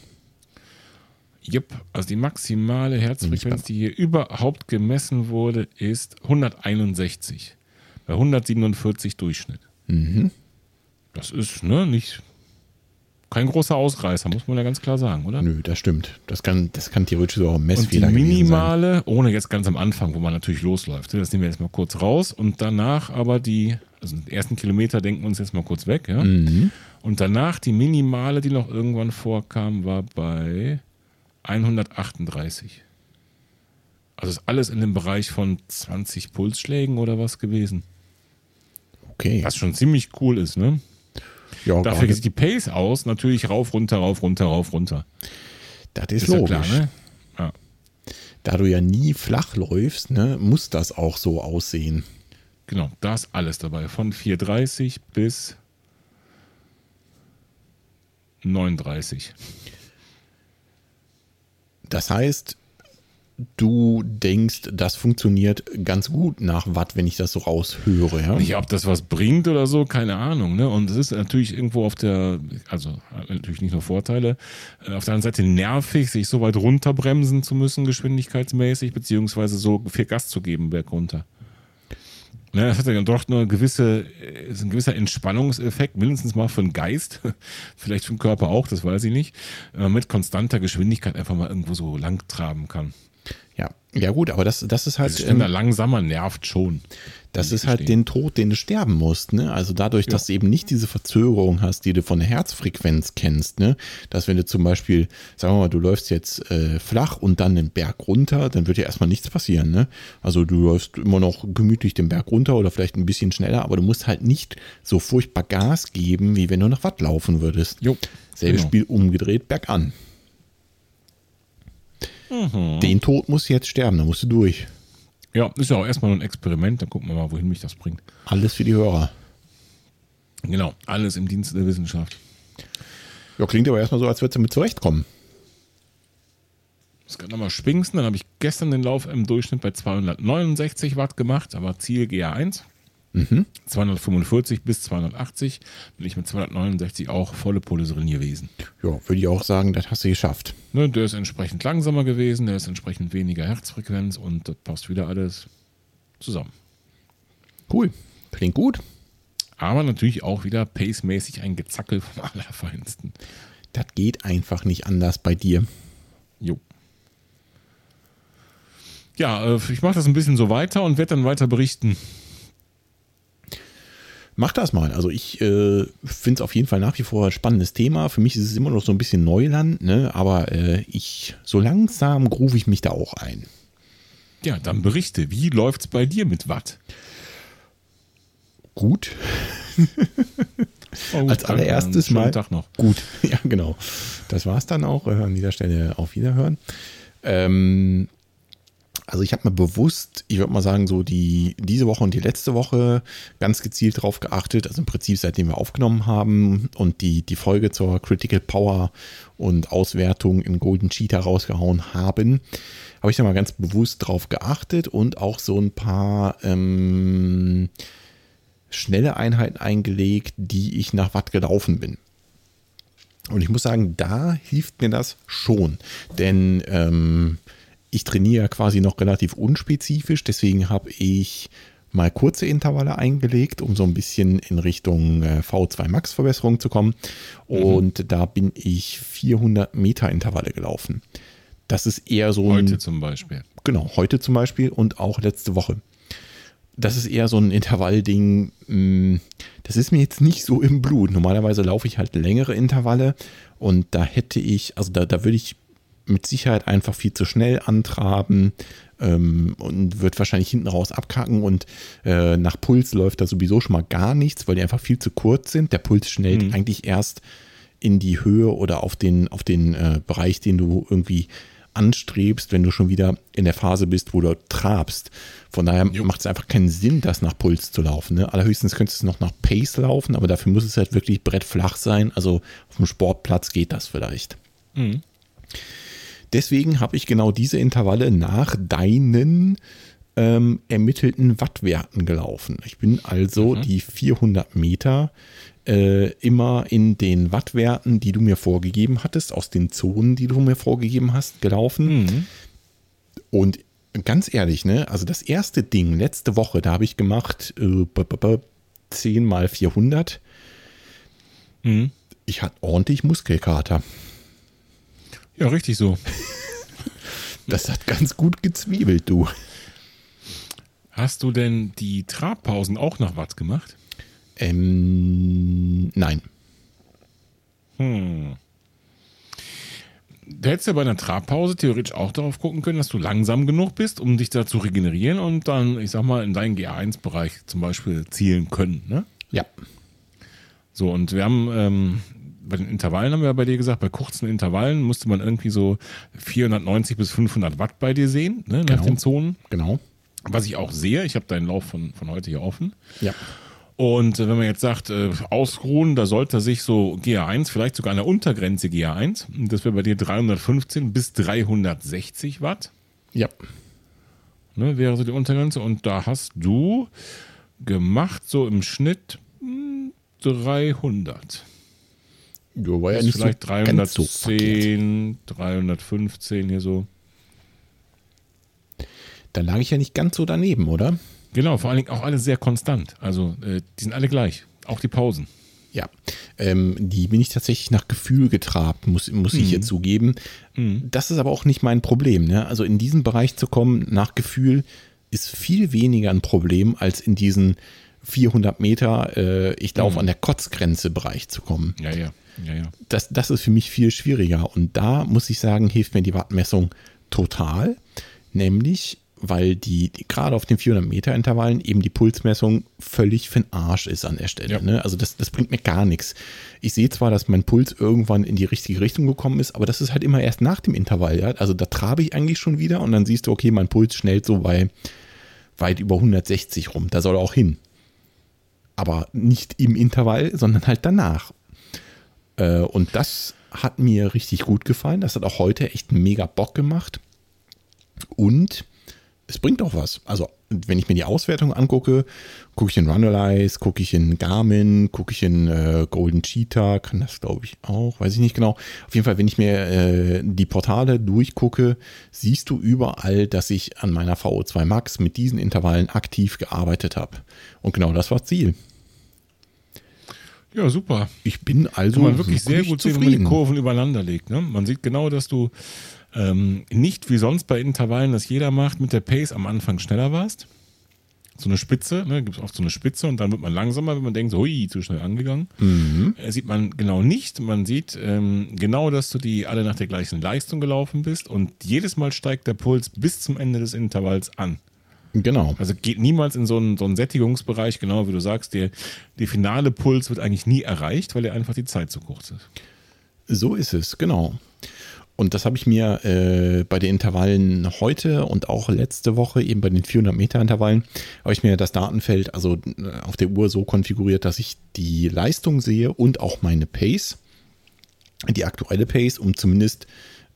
Yep, also die maximale Herzfrequenz, die hier überhaupt gemessen wurde, ist 161. Bei 147 Durchschnitt. Das ist ne, nicht kein großer Ausreißer, muss man ja ganz klar sagen, oder? Nö, das stimmt. Das kann, das kann theoretisch auch ein Und die Messfehler sein. minimale, ohne jetzt ganz am Anfang, wo man natürlich losläuft, das nehmen wir jetzt mal kurz raus und danach aber die, also die ersten Kilometer denken wir uns jetzt mal kurz weg, ja. Mhm. Und danach die minimale, die noch irgendwann vorkam, war bei 138. Also ist alles in dem Bereich von 20 Pulsschlägen oder was gewesen. Okay. Was schon ziemlich cool ist, ne? ja, Dafür sieht die Pace aus, natürlich rauf, runter, rauf, runter, rauf, runter. das ist, Ist ja logisch. klar, ne? Ja. Da du ja nie flach läufst, ne, muss das auch so aussehen. Genau, da ist alles dabei. Von 4,30 bis 39. Das heißt, du denkst, das funktioniert ganz gut nach Watt, wenn ich das so raushöre. Ja? Nicht, ob das was bringt oder so, keine Ahnung. Ne? Und es ist natürlich irgendwo auf der, also natürlich nicht nur Vorteile, äh, auf der anderen Seite nervig, sich so weit runterbremsen zu müssen, geschwindigkeitsmäßig, beziehungsweise so viel Gas zu geben bergunter. Ne, das hat ja dann doch nur eine gewisse, äh, ist ein gewisser Entspannungseffekt, mindestens mal für den Geist, vielleicht für den Körper auch, das weiß ich nicht, wenn man mit konstanter Geschwindigkeit einfach mal irgendwo so lang traben kann. Ja. ja, gut, aber das, das ist halt, Also schneller, ähm, langsamer nervt schon. das ist halt den Tod, den du sterben musst. Ne? Also dadurch, dass du eben nicht diese Verzögerung hast, die du von der Herzfrequenz kennst, ne? dass wenn du zum Beispiel, sagen wir mal, du läufst jetzt äh, flach und dann den Berg runter, dann wird ja erstmal nichts passieren. Ne? Also du läufst immer noch gemütlich den Berg runter oder vielleicht ein bisschen schneller, aber du musst halt nicht so furchtbar Gas geben, wie wenn du nach Watt laufen würdest. Jo, Selbes genau. Spiel umgedreht bergan. Den Tod musst du jetzt sterben, da musst du durch. Ja, ist ja auch erstmal nur ein Experiment, dann gucken wir mal, wohin mich das bringt. Alles für die Hörer. Genau, alles im Dienst der Wissenschaft. Ja, klingt aber erstmal so, als würdest du mit zurechtkommen. Das kann nochmal schwingsen. Dann habe ich gestern den Lauf im Durchschnitt bei 269 Watt gemacht, aber Ziel GA1. 245 bis 280 bin ich mit 269 auch volle Pulle drin gewesen. Ja, würde ich auch sagen, das hast du geschafft. Ne, der ist entsprechend langsamer gewesen, der ist entsprechend weniger Herzfrequenz und das passt wieder alles zusammen. Cool. Klingt gut. Aber natürlich auch wieder pacemäßig ein Gezackel vom Allerfeinsten. Das geht einfach nicht anders bei dir. Jo. Ja, äh, ich mache das ein bisschen so weiter und werde dann weiter berichten. Mach das mal. Also ich äh, finde es auf jeden Fall nach wie vor ein spannendes Thema. Für mich ist es immer noch so ein bisschen Neuland, ne? aber äh, ich so langsam groove ich mich da auch ein. Ja, dann berichte. Wie läuft's bei dir mit Watt? Gut. Oh, Als allererstes mal. Tag noch. Gut, ja, genau. Das war es dann auch. Äh, An dieser Stelle auf Wiederhören. Ähm, also ich habe mir bewusst, ich würde mal sagen, so die diese Woche und die letzte Woche ganz gezielt darauf geachtet, also im Prinzip seitdem wir aufgenommen haben und die, die Folge zur Critical Power und Auswertung in Golden Cheetah rausgehauen haben, habe ich da mal ganz bewusst drauf geachtet und auch so ein paar ähm, schnelle Einheiten eingelegt, die ich nach Watt gelaufen bin. Und ich muss sagen, da hilft mir das schon. Denn ähm, ich trainiere ja quasi noch relativ unspezifisch, deswegen habe ich mal kurze Intervalle eingelegt, um so ein bisschen in Richtung äh, V2 Max Verbesserung zu kommen. Und da bin ich 400 Meter Intervalle gelaufen. Das ist eher so ein, Heute zum Beispiel. Genau, heute zum Beispiel und auch letzte Woche. Das ist eher so ein Intervallding. mh, Das ist mir jetzt nicht so im Blut. Normalerweise laufe ich halt längere Intervalle und da hätte ich, also da, da würde ich mit Sicherheit einfach viel zu schnell antraben ähm, und wird wahrscheinlich hinten raus abkacken und äh, nach Puls läuft da sowieso schon mal gar nichts, weil die einfach viel zu kurz sind. Der Puls schnellt Mhm. eigentlich erst in die Höhe oder auf den, auf den äh, Bereich, den du irgendwie anstrebst, wenn du schon wieder in der Phase bist, wo du trabst. Von daher macht es einfach keinen Sinn, das nach Puls zu laufen. Ne? Allerhöchstens könntest du es noch nach Pace laufen, aber dafür muss es halt wirklich brettflach sein. Also auf dem Sportplatz geht das vielleicht. Mhm. Deswegen habe ich genau diese Intervalle nach deinen ähm, ermittelten Wattwerten gelaufen. Ich bin also die 400 Meter äh, immer in den Wattwerten, die du mir vorgegeben hattest, aus den Zonen, die du mir vorgegeben hast, gelaufen. Mhm. Und ganz ehrlich, ne, also das erste Ding letzte Woche, da habe ich gemacht äh, b- b- b- 10 mal 400. Mhm. Ich hatte ordentlich Muskelkater. Ja, richtig so. Das hat ganz gut gezwiebelt, du. Hast du denn die Trabpausen auch nach Watt gemacht? Ähm, nein. Hm. Du hättest ja bei einer Trabpause theoretisch auch darauf gucken können, dass du langsam genug bist, um dich da zu regenerieren und dann, ich sag mal, in deinen GA1-Bereich zum Beispiel zielen können. Ne? Ja. So, und wir haben ähm, bei den Intervallen haben wir ja bei dir gesagt, bei kurzen Intervallen musste man irgendwie so 490 bis 500 Watt bei dir sehen, ne, nach Genau. den Zonen. Genau. Was ich auch sehe, ich habe deinen Lauf von, von heute hier offen. Ja. Und äh, wenn man jetzt sagt, äh, ausruhen, da sollte sich so GA1, vielleicht sogar an der Untergrenze GA1, das wäre bei dir 315 bis 360 Watt, Ja. ne, wäre so die Untergrenze. Und da hast du gemacht so im Schnitt hm, 300. Ja, war ja nicht vielleicht so ganz so verkehrt. 310, 315 hier so. Da lag ich ja nicht ganz so daneben, oder? Genau, vor allen Dingen auch alle sehr konstant. Also äh, die sind alle gleich. Auch die Pausen. Ja. Ähm, die bin ich tatsächlich nach Gefühl getrabt, muss, muss ich jetzt zugeben. Das ist aber auch nicht mein Problem. Ne? Also in diesen Bereich zu kommen nach Gefühl ist viel weniger ein Problem, als in diesen 400 Meter, äh, ich laufe an der Kotzgrenze Bereich zu kommen. Ja, ja. Ja, ja. das, das ist für mich viel schwieriger. Und da muss ich sagen, hilft mir die Wattmessung total. Nämlich, weil die, die gerade auf den 400 Meter Intervallen eben die Pulsmessung völlig für den Arsch ist an der Stelle. Ja. Ne? Also das, das bringt mir gar nichts. Ich sehe zwar, dass mein Puls irgendwann in die richtige Richtung gekommen ist, aber das ist halt immer erst nach dem Intervall. Ja? Also da trabe ich eigentlich schon wieder und dann siehst du, okay, mein Puls schnellt so bei weit über 160 rum. Da soll er auch hin. Aber nicht im Intervall, sondern halt danach. Äh, und das hat mir richtig gut gefallen. Das hat auch heute echt mega Bock gemacht. Und es bringt auch was. Also, wenn ich mir die Auswertung angucke, gucke ich in Runalyze, gucke ich in Garmin, gucke ich in äh, Golden Cheetah, kann das glaube ich auch, weiß ich nicht genau. Auf jeden Fall, wenn ich mir äh, die Portale durchgucke, siehst du überall, dass ich an meiner VO2 Max mit diesen Intervallen aktiv gearbeitet habe. Und genau das war Ziel. Ja, super. Ich bin also Kann man wirklich sehr gut sehen, wenn man die. Kurven übereinander legt. Ne? Man sieht genau, dass du ähm, nicht wie sonst bei Intervallen, das jeder macht, mit der Pace am Anfang schneller warst. So eine Spitze, ne, gibt es oft so eine Spitze und dann wird man langsamer, wenn man denkt, so, hui, zu schnell angegangen. Äh, sieht man genau nicht. Man sieht ähm, genau, dass du die alle nach der gleichen Leistung gelaufen bist und jedes Mal steigt der Puls bis zum Ende des Intervalls an. Genau. Also geht niemals in so einen, so einen Sättigungsbereich, genau wie du sagst, der, der finale Puls wird eigentlich nie erreicht, weil er einfach die Zeit zu kurz ist. So ist es, genau. Und das habe ich mir äh, bei den Intervallen heute und auch letzte Woche, eben bei den 400 Meter Intervallen, habe ich mir das Datenfeld also äh, auf der Uhr so konfiguriert, dass ich die Leistung sehe und auch meine Pace, die aktuelle Pace, um zumindest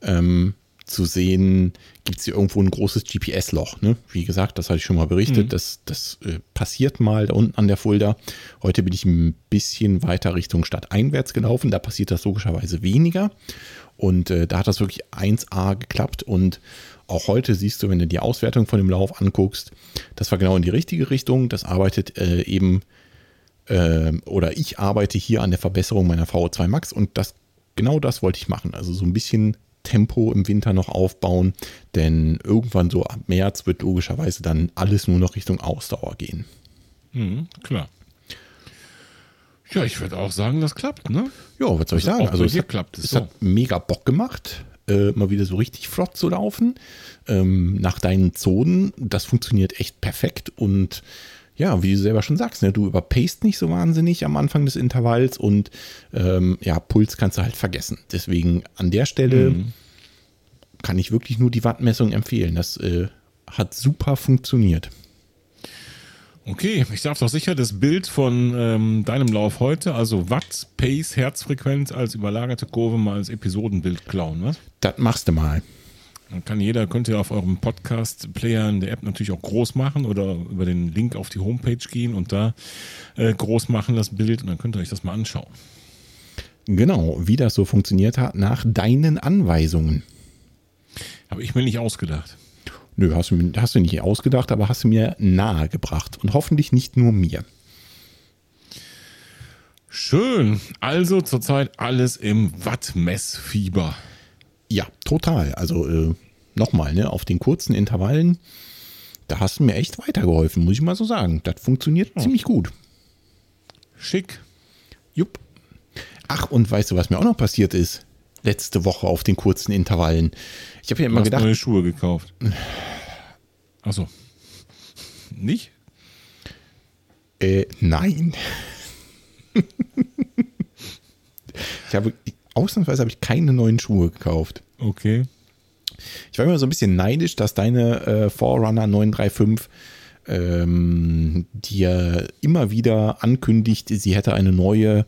ähm, zu sehen, gibt es hier irgendwo ein großes GPS-Loch. Ne? Wie gesagt, das hatte ich schon mal berichtet, das, das äh, passiert mal da unten an der Fulda. Heute bin ich ein bisschen weiter Richtung Stadt einwärts gelaufen, da passiert das logischerweise weniger. Und äh, da hat das wirklich 1A geklappt. Und auch heute siehst du, wenn du die Auswertung von dem Lauf anguckst, das war genau in die richtige Richtung. Das arbeitet äh, eben, äh, oder ich arbeite hier an der Verbesserung meiner VO2 Max und das genau das wollte ich machen. Also so ein bisschen Tempo im Winter noch aufbauen, denn irgendwann so ab März wird logischerweise dann alles nur noch Richtung Ausdauer gehen. Mhm, klar. Ja, ich würde auch sagen, das klappt, ne? Ja, was soll ich Also sagen? Also es hat, klappt es es so. hat mega Bock gemacht, äh, mal wieder so richtig flott zu laufen. Ähm, nach deinen Zonen, das funktioniert echt perfekt und ja, wie du selber schon sagst, ne, du überpaced nicht so wahnsinnig am Anfang des Intervalls und ähm, ja, Puls kannst du halt vergessen. Deswegen an der Stelle Mhm. kann ich wirklich nur die Wattmessung empfehlen. Das äh, hat super funktioniert. Okay, ich darf doch sicher das Bild von ähm, deinem Lauf heute, also Watt, Pace, Herzfrequenz als überlagerte Kurve mal als Episodenbild klauen, was? Das machst du mal. Dann kann jeder, könnt ihr auf eurem Podcast-Player in der App natürlich auch groß machen oder über den Link auf die Homepage gehen und da äh, groß machen das Bild und dann könnt ihr euch das mal anschauen. Genau, wie das so funktioniert hat, nach deinen Anweisungen. Habe ich mir nicht ausgedacht. Nö, hast du, hast du nicht ausgedacht, aber hast du mir nahegebracht. Und hoffentlich nicht nur mir. Schön. Also zurzeit alles im Wattmessfieber. Ja, total. Also äh, nochmal, ne, auf den kurzen Intervallen, da hast du mir echt weitergeholfen, muss ich mal so sagen. Das funktioniert ziemlich gut. Schick. Jupp. Ach, und weißt du, was mir auch noch passiert ist? Letzte Woche auf den kurzen Intervallen. Ich habe ja Du immer hast gedacht, neue Schuhe gekauft. Achso. Nicht? Äh, nein. ich habe, ausnahmsweise habe ich keine neuen Schuhe gekauft. Okay. Ich war immer so ein bisschen neidisch, dass deine äh, Forerunner 935 ähm, dir immer wieder ankündigt, sie hätte eine neue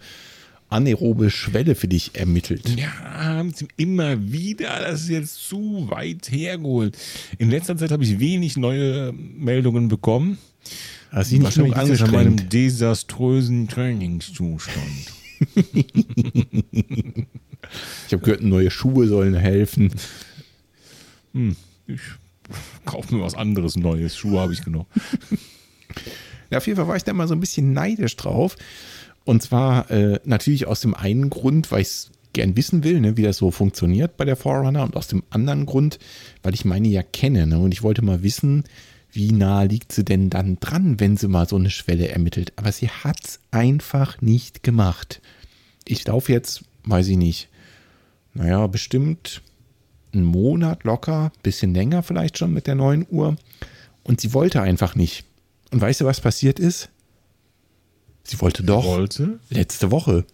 anaerobe Schwelle für dich ermittelt. Ja, haben sie immer wieder. Das ist jetzt zu weit hergeholt. In letzter Zeit habe ich wenig neue Meldungen bekommen. Hast dich nicht das an meinem desaströsen Trainingszustand. Ich habe gehört, neue Schuhe sollen helfen. Ich kaufe mir was anderes Neues. Schuhe habe ich genug. Ja, auf jeden Fall war ich da mal so ein bisschen neidisch drauf. Und zwar äh, natürlich aus dem einen Grund, weil ich es gern wissen will, ne, wie das so funktioniert bei der Forerunner und aus dem anderen Grund, weil ich meine ja kenne. Ne, und ich wollte mal wissen, wie nah liegt sie denn dann dran, wenn sie mal so eine Schwelle ermittelt. Aber sie hat es einfach nicht gemacht. Ich laufe jetzt, weiß ich nicht, naja, bestimmt einen Monat locker, bisschen länger vielleicht schon mit der neuen Uhr. Und sie wollte einfach nicht. Und weißt du, was passiert ist? Sie wollte doch. Wollte? Letzte Woche.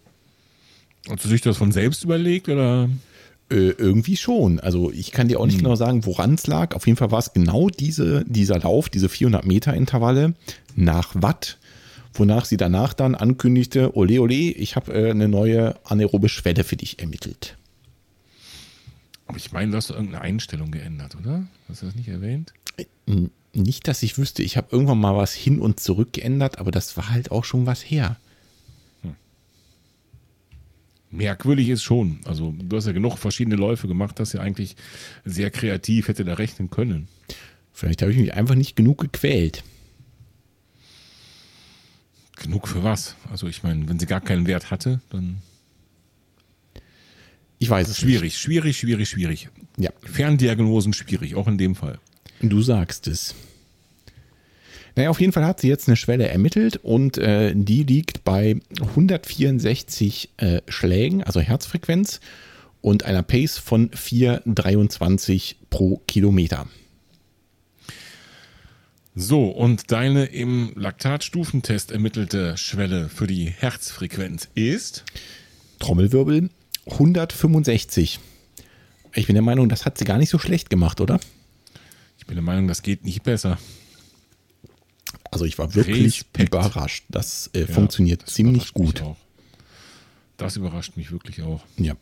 Hast du sich das von selbst überlegt oder? Äh, irgendwie schon. Also ich kann dir auch nicht Hm. genau sagen, woran es lag. Auf jeden Fall war es genau diese, dieser Lauf, diese 400 Meter Intervalle nach Watt, wonach sie danach dann ankündigte, ole ole, ich habe äh, eine neue anaerobe Schwelle für dich ermittelt. Aber ich meine, du hast irgendeine Einstellung geändert, oder? Hast du das nicht erwähnt? N- Nicht, dass ich wüsste, ich habe irgendwann mal was hin und zurück geändert, aber das war halt auch schon was her. Merkwürdig ist schon. Also, du hast ja genug verschiedene Läufe gemacht, dass ja eigentlich sehr kreativ hätte da rechnen können. Vielleicht habe ich mich einfach nicht genug gequält. Genug für was? Also, ich meine, wenn sie gar keinen Wert hatte, dann Ich weiß es schwierig, schwierig, schwierig, schwierig. nicht. Ja, Ferndiagnosen schwierig, auch in dem Fall. Du sagst es. Naja, auf jeden Fall hat sie jetzt eine Schwelle ermittelt und äh, die liegt bei 164 äh, Schlägen, also Herzfrequenz und einer Pace von 4,23 pro Kilometer. So, und deine im Laktatstufentest ermittelte Schwelle für die Herzfrequenz ist? Trommelwirbel 165. Ich bin der Meinung, das hat sie gar nicht so schlecht gemacht, oder? Ich bin der Meinung, das geht nicht besser. Also ich war wirklich Respekt. überrascht. Das äh, Ja, funktioniert das ziemlich gut. Das überrascht mich wirklich auch. Ja.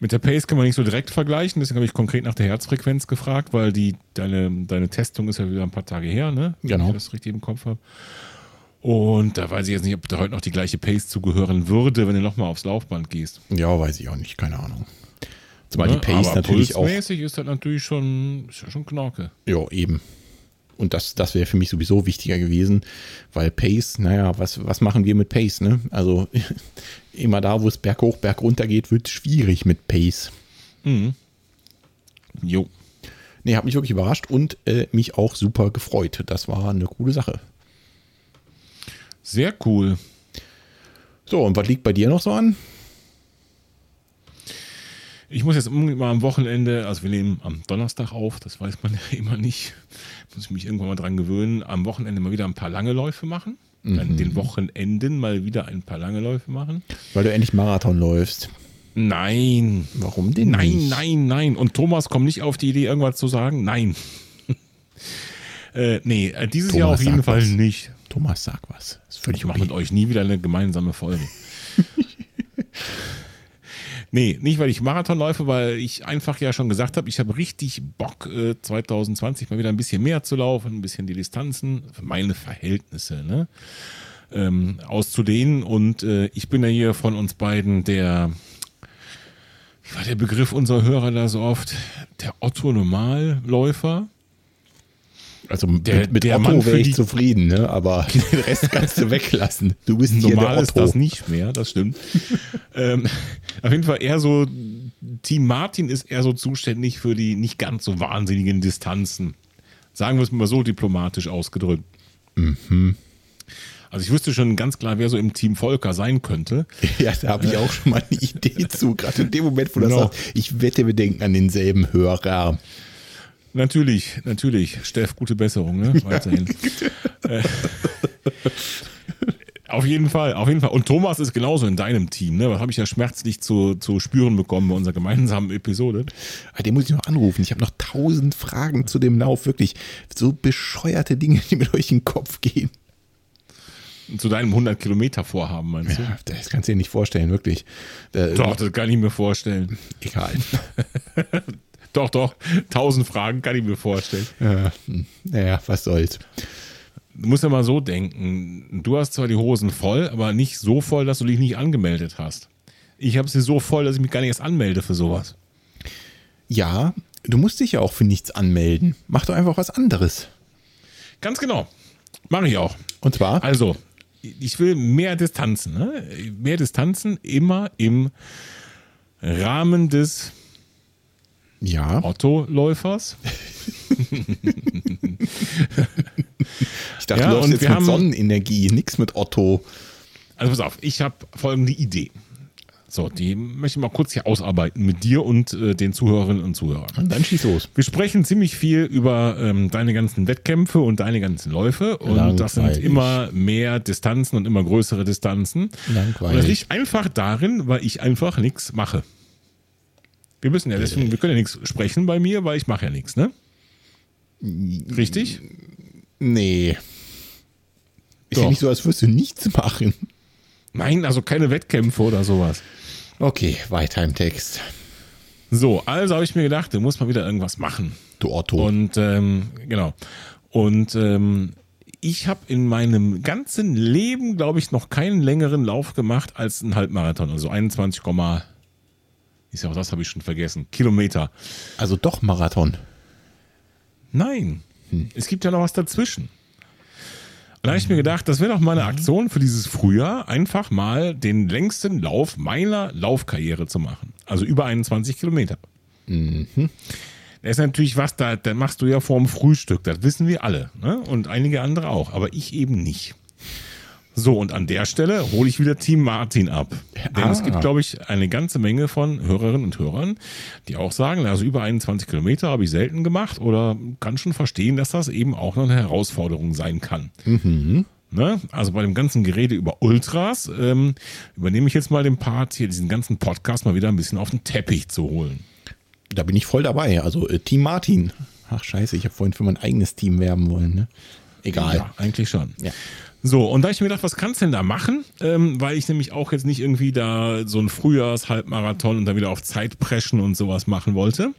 Mit der Pace kann man nicht so direkt vergleichen, deswegen habe ich konkret nach der Herzfrequenz gefragt, weil die, deine, deine Testung ist ja wieder ein paar Tage her, ne? Genau. Wenn ich das richtig im Kopf habe. Und da weiß ich jetzt nicht, ob da heute noch die gleiche Pace zugehören würde, wenn du nochmal aufs Laufband gehst. ja, weiß ich auch nicht, keine Ahnung. Zumal Ne? die Pace Aber natürlich auch pulsmäßig ist das natürlich schon, ist ja schon Knorke. Ja, eben. Und das, das wäre für mich sowieso wichtiger gewesen, weil Pace, naja, was, was machen wir mit Pace, ne? Also immer da, wo es berghoch, bergunter geht, wird es schwierig mit Pace. Jo. Nee, hat mich wirklich überrascht und äh, mich auch super gefreut. Das war eine coole Sache. Sehr cool. So, und was liegt bei dir noch so an? Ich muss jetzt unbedingt mal am Wochenende, also wir nehmen am Donnerstag auf, das weiß man ja immer nicht, muss ich mich irgendwann mal dran gewöhnen, am Wochenende mal wieder ein paar lange Läufe machen. An den Wochenenden mal wieder ein paar lange Läufe machen. Weil du endlich Marathon läufst. Nein. Warum denn Nein, nicht? nein, nein. Und Thomas kommt nicht auf die Idee, irgendwas zu sagen? Nein. äh, nee, äh, dieses Thomas Jahr auf jeden Fall was. nicht. Thomas, sag was. Ist völlig Ich mache okay. mit euch nie wieder eine gemeinsame Folge. nee, nicht weil ich Marathon läufe, weil ich einfach ja schon gesagt habe, ich habe richtig Bock, äh, 2020 mal wieder ein bisschen mehr zu laufen, ein bisschen die Distanzen, meine Verhältnisse, ne? Ähm, auszudehnen. Und äh, ich bin ja hier von uns beiden der, wie war der Begriff unserer Hörer da so oft? Der Otto-Normalläufer. Also mit, Der- mit der Mann Otto wäre ich die- zufrieden, ne? aber den Rest kannst du weglassen. Du bist hier Normal der ist Otto. das nicht mehr, das stimmt. ähm, auf jeden Fall eher so, Team Martin ist eher so zuständig für die nicht ganz so wahnsinnigen Distanzen. Sagen wir es mal so diplomatisch ausgedrückt. Mhm. Also ich wüsste schon ganz klar, wer so im Team Volker sein könnte. Ja, da habe ich auch schon mal eine Idee zu. Gerade in dem Moment, wo du das Genau. sagst, ich wette, wir denken an denselben Hörer. Natürlich, natürlich. Steff, gute Besserung, ne? Weiterhin. äh, auf jeden Fall, auf jeden Fall. Und Thomas ist genauso in deinem Team, ne? Das habe ich ja schmerzlich zu, zu spüren bekommen bei unserer gemeinsamen Episode. Ah, Den muss ich noch anrufen. Ich habe noch tausend Fragen zu dem Lauf. Wirklich so bescheuerte Dinge, die mit euch in den Kopf gehen. Zu deinem 100 Kilometer Vorhaben, meinst du? Ja, das kannst du dir nicht vorstellen, wirklich. Äh, Doch, das kann ich mir vorstellen. Egal. Doch, doch. Tausend Fragen kann ich mir vorstellen. Ja, hm, naja, was soll's. Du musst ja mal so denken. Du hast zwar die Hosen voll, aber nicht so voll, dass du dich nicht angemeldet hast. Ich habe sie so voll, dass ich mich gar nicht erst anmelde für sowas. Ja, du musst dich ja auch für nichts anmelden. Mach doch einfach was anderes. Ganz genau. Mache ich auch. Und zwar, Also, ich will mehr Distanzen. Ne? Mehr Distanzen immer im Rahmen des ja, Otto-Läufers. ich dachte, Ja, du läufst jetzt wir mit haben- Sonnenenergie, nichts mit Otto. Also pass auf, ich habe folgende Idee. So, die möchte ich mal kurz hier ausarbeiten mit dir und äh, den Zuhörerinnen und Zuhörern. Und dann schieß los. Wir sprechen ziemlich viel über ähm, deine ganzen Wettkämpfe und deine ganzen Läufe. Und das sind Langweilig. immer mehr Distanzen und immer größere Distanzen. Langweilig. Und das liegt einfach darin, weil ich einfach nichts mache. Wir müssen ja deswegen, wir können ja nichts sprechen bei mir, weil ich mache ja nichts, ne? Richtig? Nee. Ist Doch. ja nicht so, als würdest du nichts machen. Nein, also keine Wettkämpfe oder sowas. Okay, weiter im Text. So, also habe ich mir gedacht, du musst mal wieder irgendwas machen. Du Otto. Und ähm, genau. Und ähm, ich habe in meinem ganzen Leben, glaube ich, noch keinen längeren Lauf gemacht als einen Halbmarathon. Also 21, ist ja auch das habe ich schon vergessen. Kilometer. also doch Marathon. Nein, es gibt ja noch was dazwischen. Und da habe ich mir gedacht, das wäre doch mal eine Aktion für dieses Frühjahr, einfach mal den längsten Lauf meiner Laufkarriere zu machen. Also über 21 Kilometer. Da ist natürlich was, da, da machst du ja vorm Frühstück, das wissen wir alle. Ne? Und einige andere auch, aber ich eben nicht. So, und an der Stelle hole ich wieder Team Martin ab. Denn es Ah. gibt, glaube ich, eine ganze Menge von Hörerinnen und Hörern, die auch sagen, also über 21 Kilometer habe ich selten gemacht oder kann schon verstehen, dass das eben auch noch eine Herausforderung sein kann. Ne? Also bei dem ganzen Gerede über Ultras ähm, übernehme ich jetzt mal den Part, hier diesen ganzen Podcast mal wieder ein bisschen auf den Teppich zu holen. Da bin ich voll dabei. Also äh, Team Martin. Ach scheiße, ich habe vorhin für mein eigenes Team werben wollen. Ne? Egal. Ja, eigentlich schon. Ja. So, und da hab ich mir gedacht, was kannst du denn da machen? Ähm, weil ich nämlich auch jetzt nicht irgendwie da so ein Frühjahrs-Halbmarathon und dann wieder auf Zeit preschen und sowas machen wollte.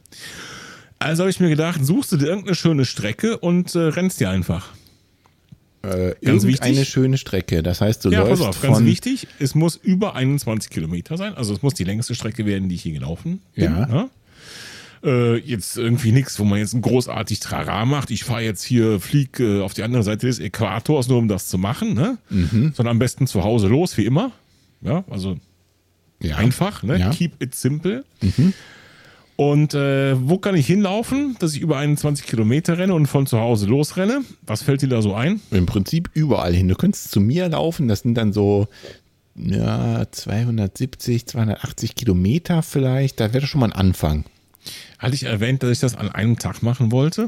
Also habe ich mir gedacht, suchst du dir irgendeine schöne Strecke und äh, rennst dir einfach. Äh, Ganz wichtig. schöne Strecke. Das heißt, du Ja, läufst pass auf, ganz wichtig, es muss über 21 Kilometer sein. Also es muss die längste Strecke werden, die ich hier gelaufen bin. Ja. ne? Äh, jetzt irgendwie nichts, wo man jetzt ein großartig Trara macht. Ich fahre jetzt hier, flieg äh, auf die andere Seite des Äquators, nur um das zu machen. Ne? Mhm. Sondern am besten zu Hause los, wie immer. Ja, also ja. einfach, ne? Ja. Mhm. Keep it simple. Und äh, wo kann ich hinlaufen, dass ich über 21 Kilometer renne und von zu Hause losrenne? Was fällt dir da so ein? Im Prinzip überall hin. Du könntest zu mir laufen, das sind dann so ja, 270, 280 Kilometer vielleicht. Da wäre schon mal ein Anfang. Hatte ich erwähnt, dass ich das an einem Tag machen wollte?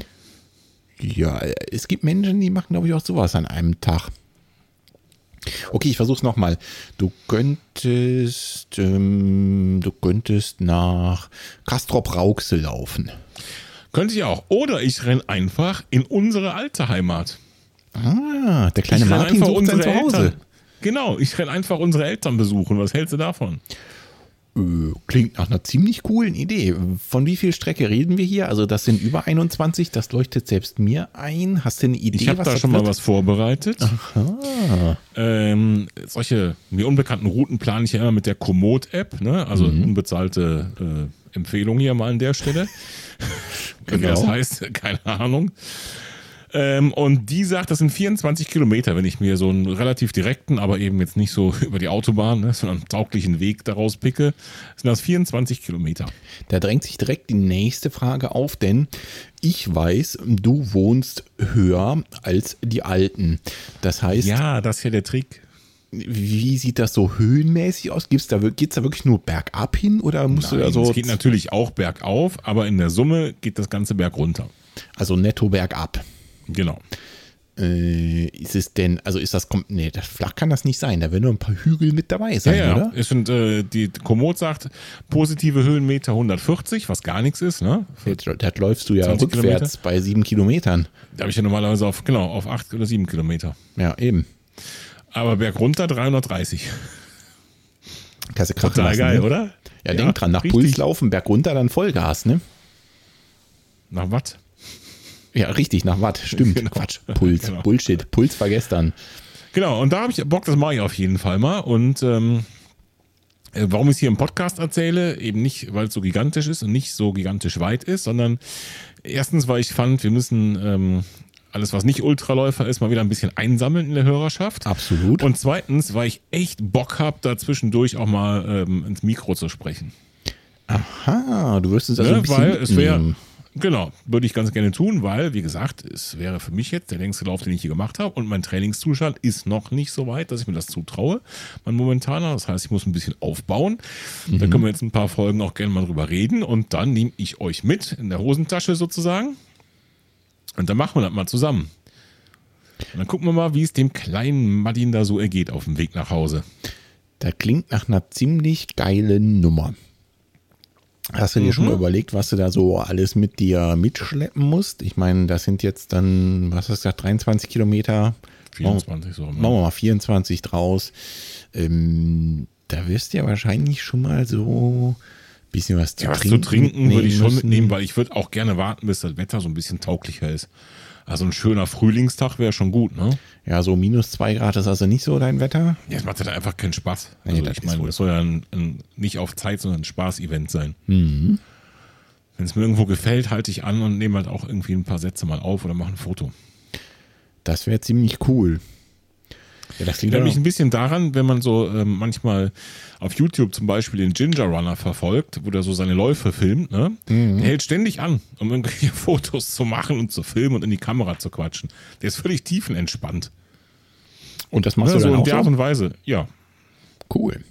Ja, es gibt Menschen, die machen, glaube ich, auch sowas an einem Tag. Okay, ich versuch's nochmal. Du könntest, ähm, du könntest nach Castrop-Rauxel laufen. Könnte ich auch. Oder ich renne einfach in unsere alte Heimat. Ah, der kleine ich Martin sucht sein Zuhause. Eltern. Genau, ich renne einfach unsere Eltern besuchen. Was hältst du davon? Äh, Klingt nach einer ziemlich coolen Idee. Von wie viel Strecke reden wir hier? Also das sind über 21, das leuchtet selbst mir ein. Hast du eine Idee, Ich habe da schon mal wird? was vorbereitet. Ähm, solche mir unbekannten Routen plane ich ja immer mit der Komoot-App. Ne? Also Mhm. unbezahlte äh, Empfehlung hier mal an der Stelle. Wie das Genau. heißt, keine Ahnung. Ähm, und die sagt, das sind 24 Kilometer, wenn ich mir so einen relativ direkten, aber eben jetzt nicht so über die Autobahn, ne, sondern einen tauglichen Weg daraus picke, sind das 24 Kilometer. Da drängt sich direkt die nächste Frage auf, denn ich weiß, du wohnst höher als die Alten. Das heißt, Ja, das ist ja der Trick. wie sieht das so höhenmäßig aus? Gibt's da, geht's da wirklich nur bergab hin oder musst Nein, du da so, es geht natürlich auch bergauf, aber in der Summe geht das Ganze bergunter. also netto bergab? Genau. Äh, ist es denn, also ist das, nee, das flach kann das nicht sein. Da werden nur ein paar Hügel mit dabei Ja, sein, ja. oder? Es sind, äh, die Komoot sagt, positive Höhenmeter 140, was gar nichts ist, ne? Das, das läufst du ja 20 rückwärts bei sieben Kilometern. Da habe ich ja normalerweise auf, genau, auf 8 oder 7 Kilometer. Ja, eben. Aber bergunter 330. Kannst du krachen Total lassen, geil, ne? oder? Ja, denk dran, nach richtig. Puls laufen, bergunter, dann Vollgas, ne? Nach was? Ja, richtig, nach Watt, stimmt. Genau. Quatsch, Puls, Genau. Bullshit, Puls war gestern. Genau, und da habe ich Bock, das mache ich auf jeden Fall mal. Und ähm, äh, warum ich es hier im Podcast erzähle, eben nicht, weil es so gigantisch ist und nicht so gigantisch weit ist, sondern erstens, weil ich fand, wir müssen ähm, alles, was nicht Ultraläufer ist, mal wieder ein bisschen einsammeln in der Hörerschaft. Absolut. Und zweitens, weil ich echt Bock habe, da zwischendurch auch mal ähm, ins Mikro zu sprechen. Aha, du wirst es also Ne? ein bisschen Weil es wäre. Genau, würde ich ganz gerne tun, weil, wie gesagt, es wäre für mich jetzt der längste Lauf, den ich hier gemacht habe und mein Trainingszustand ist noch nicht so weit, dass ich mir das zutraue, mein momentaner. Das heißt, ich muss ein bisschen aufbauen. Mhm. Da können wir jetzt ein paar Folgen auch gerne mal drüber reden und dann nehme ich euch mit in der Hosentasche sozusagen und dann machen wir das mal zusammen. Und dann gucken wir mal, wie es dem kleinen Martin da so ergeht auf dem Weg nach Hause. Das klingt nach einer ziemlich geilen Nummer. Hast du dir mhm. schon mal überlegt, was du da so alles mit dir mitschleppen musst? Ich meine, das sind jetzt dann, was hast du gesagt, 23 Kilometer? 24 so. Machen wir mal 24 draus. Ähm, da wirst du ja wahrscheinlich schon mal so ein bisschen was zu ja, trinken. Was zu trinken würde ich schon müssen. mitnehmen, weil ich würde auch gerne warten, bis das Wetter so ein bisschen tauglicher ist. Also ein schöner Frühlingstag wäre schon gut, ne? Ja, so minus zwei Grad ist also nicht so dein Wetter. Ja, es macht halt einfach keinen Spaß. Also nee, ich meine, das soll ja ein, ein, nicht auf Zeit, sondern ein Spaß-Event sein. Mhm. Wenn es mir irgendwo gefällt, halte ich an und nehme halt auch irgendwie ein paar Sätze mal auf oder mache ein Foto. Das wäre ziemlich cool. Ja, das klingt mich ein bisschen daran, wenn man so ähm, manchmal auf YouTube zum Beispiel den Ginger Runner verfolgt, wo der so seine Läufe filmt, ne? Mhm. Der hält ständig an, um irgendwelche Fotos zu machen und zu filmen und in die Kamera zu quatschen. Der ist völlig tiefenentspannt. Und das machst ja, du dann so in der Art und Weise, ja. Cool.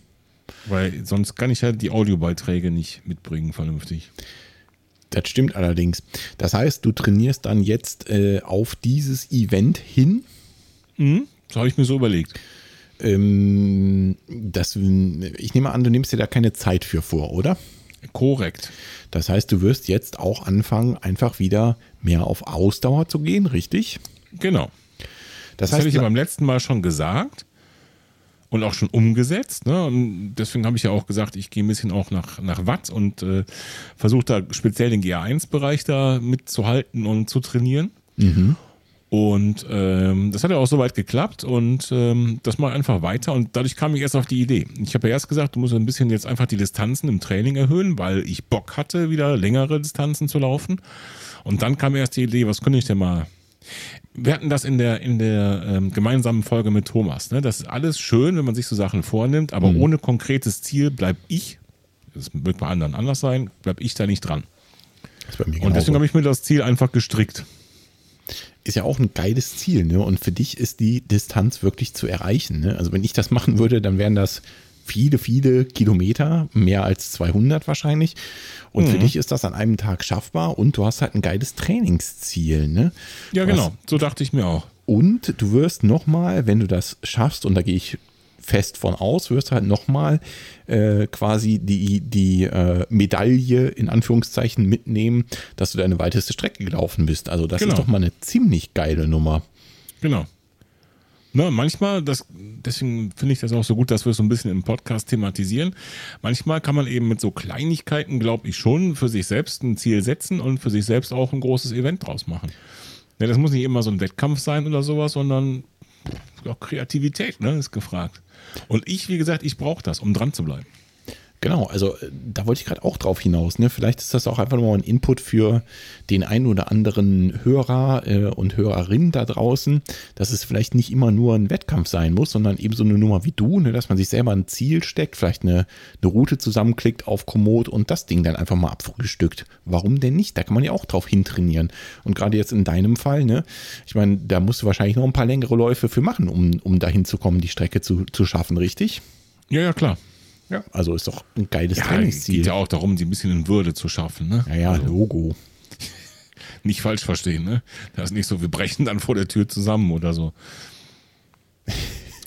Weil sonst kann ich ja die Audiobeiträge nicht mitbringen, vernünftig. Das stimmt allerdings. Das heißt, du trainierst dann jetzt äh, auf dieses Event hin. Mhm. Das habe ich mir so überlegt. Ähm, das, ich nehme an, du nimmst dir da keine Zeit für vor, oder? Korrekt. Das heißt, du wirst jetzt auch anfangen, einfach wieder mehr auf Ausdauer zu gehen, richtig? Genau. Das, das heißt, hatte ich ja beim letzten Mal schon gesagt und auch schon umgesetzt. Ne? Und deswegen habe ich ja auch gesagt, ich gehe ein bisschen auch nach, nach Watt und äh, versuche da speziell den GA1-Bereich da mitzuhalten und zu trainieren. Mhm. Und ähm, das hat ja auch soweit geklappt und ähm, das mache einfach weiter und dadurch kam ich erst auf die Idee. Ich habe ja erst gesagt, du musst ein bisschen jetzt einfach die Distanzen im Training erhöhen, weil ich Bock hatte, wieder längere Distanzen zu laufen. Und dann kam erst die Idee, was könnte ich denn mal. Wir hatten das in der, in der ähm, gemeinsamen Folge mit Thomas. Ne? Das ist alles schön, wenn man sich so Sachen vornimmt, aber mhm. ohne konkretes Ziel bleibe ich, das wird bei anderen anders sein, bleibe ich da nicht dran. Und deswegen habe ich mir das Ziel einfach gestrickt ist ja auch ein geiles Ziel, ne? Und für dich ist die Distanz wirklich zu erreichen, ne? Also wenn ich das machen würde, dann wären das viele, viele Kilometer, mehr als 200 wahrscheinlich. Und mhm. für dich ist das an einem Tag schaffbar und du hast halt ein geiles Trainingsziel, ne? Ja, genau. so dachte ich mir auch. Und du wirst nochmal, wenn du das schaffst, und da gehe ich fest von aus, wirst halt nochmal äh, quasi die, die äh, Medaille in Anführungszeichen mitnehmen, dass du deine weiteste Strecke gelaufen bist. Also das genau. ist doch mal eine ziemlich geile Nummer. Genau. Ne, manchmal, das, deswegen finde ich das auch so gut, dass wir es so ein bisschen im Podcast thematisieren. Manchmal kann man eben mit so Kleinigkeiten, glaube ich, schon für sich selbst ein Ziel setzen und für sich selbst auch ein großes Event draus machen. Ja, das muss nicht immer so ein Wettkampf sein oder sowas, sondern auch Kreativität ne, ist gefragt. Und ich, wie gesagt, ich brauche das, um dran zu bleiben. Genau, also äh, da wollte ich gerade auch drauf hinaus. Ne? Vielleicht ist das auch einfach nur ein Input für den einen oder anderen Hörer äh, und Hörerin da draußen, dass es vielleicht nicht immer nur ein Wettkampf sein muss, sondern eben so eine Nummer wie du, ne? dass man sich selber ein Ziel steckt, vielleicht eine, eine Route zusammenklickt auf Komoot und das Ding dann einfach mal abfrühstückt. Warum denn nicht? Da kann man ja auch drauf hintrainieren. Und gerade jetzt in deinem Fall, ne? ich meine, da musst du wahrscheinlich noch ein paar längere Läufe für machen, um, um dahin zu kommen, die Strecke zu, zu schaffen, richtig? Ja, ja, klar. Ja, also ist doch ein geiles ja, Trainingsziel. geht ja auch darum, sie ein bisschen in Würde zu schaffen. Ne? Ja, ja, also, Logo. Nicht falsch verstehen, ne? Das ist nicht so, wir brechen dann vor der Tür zusammen oder so.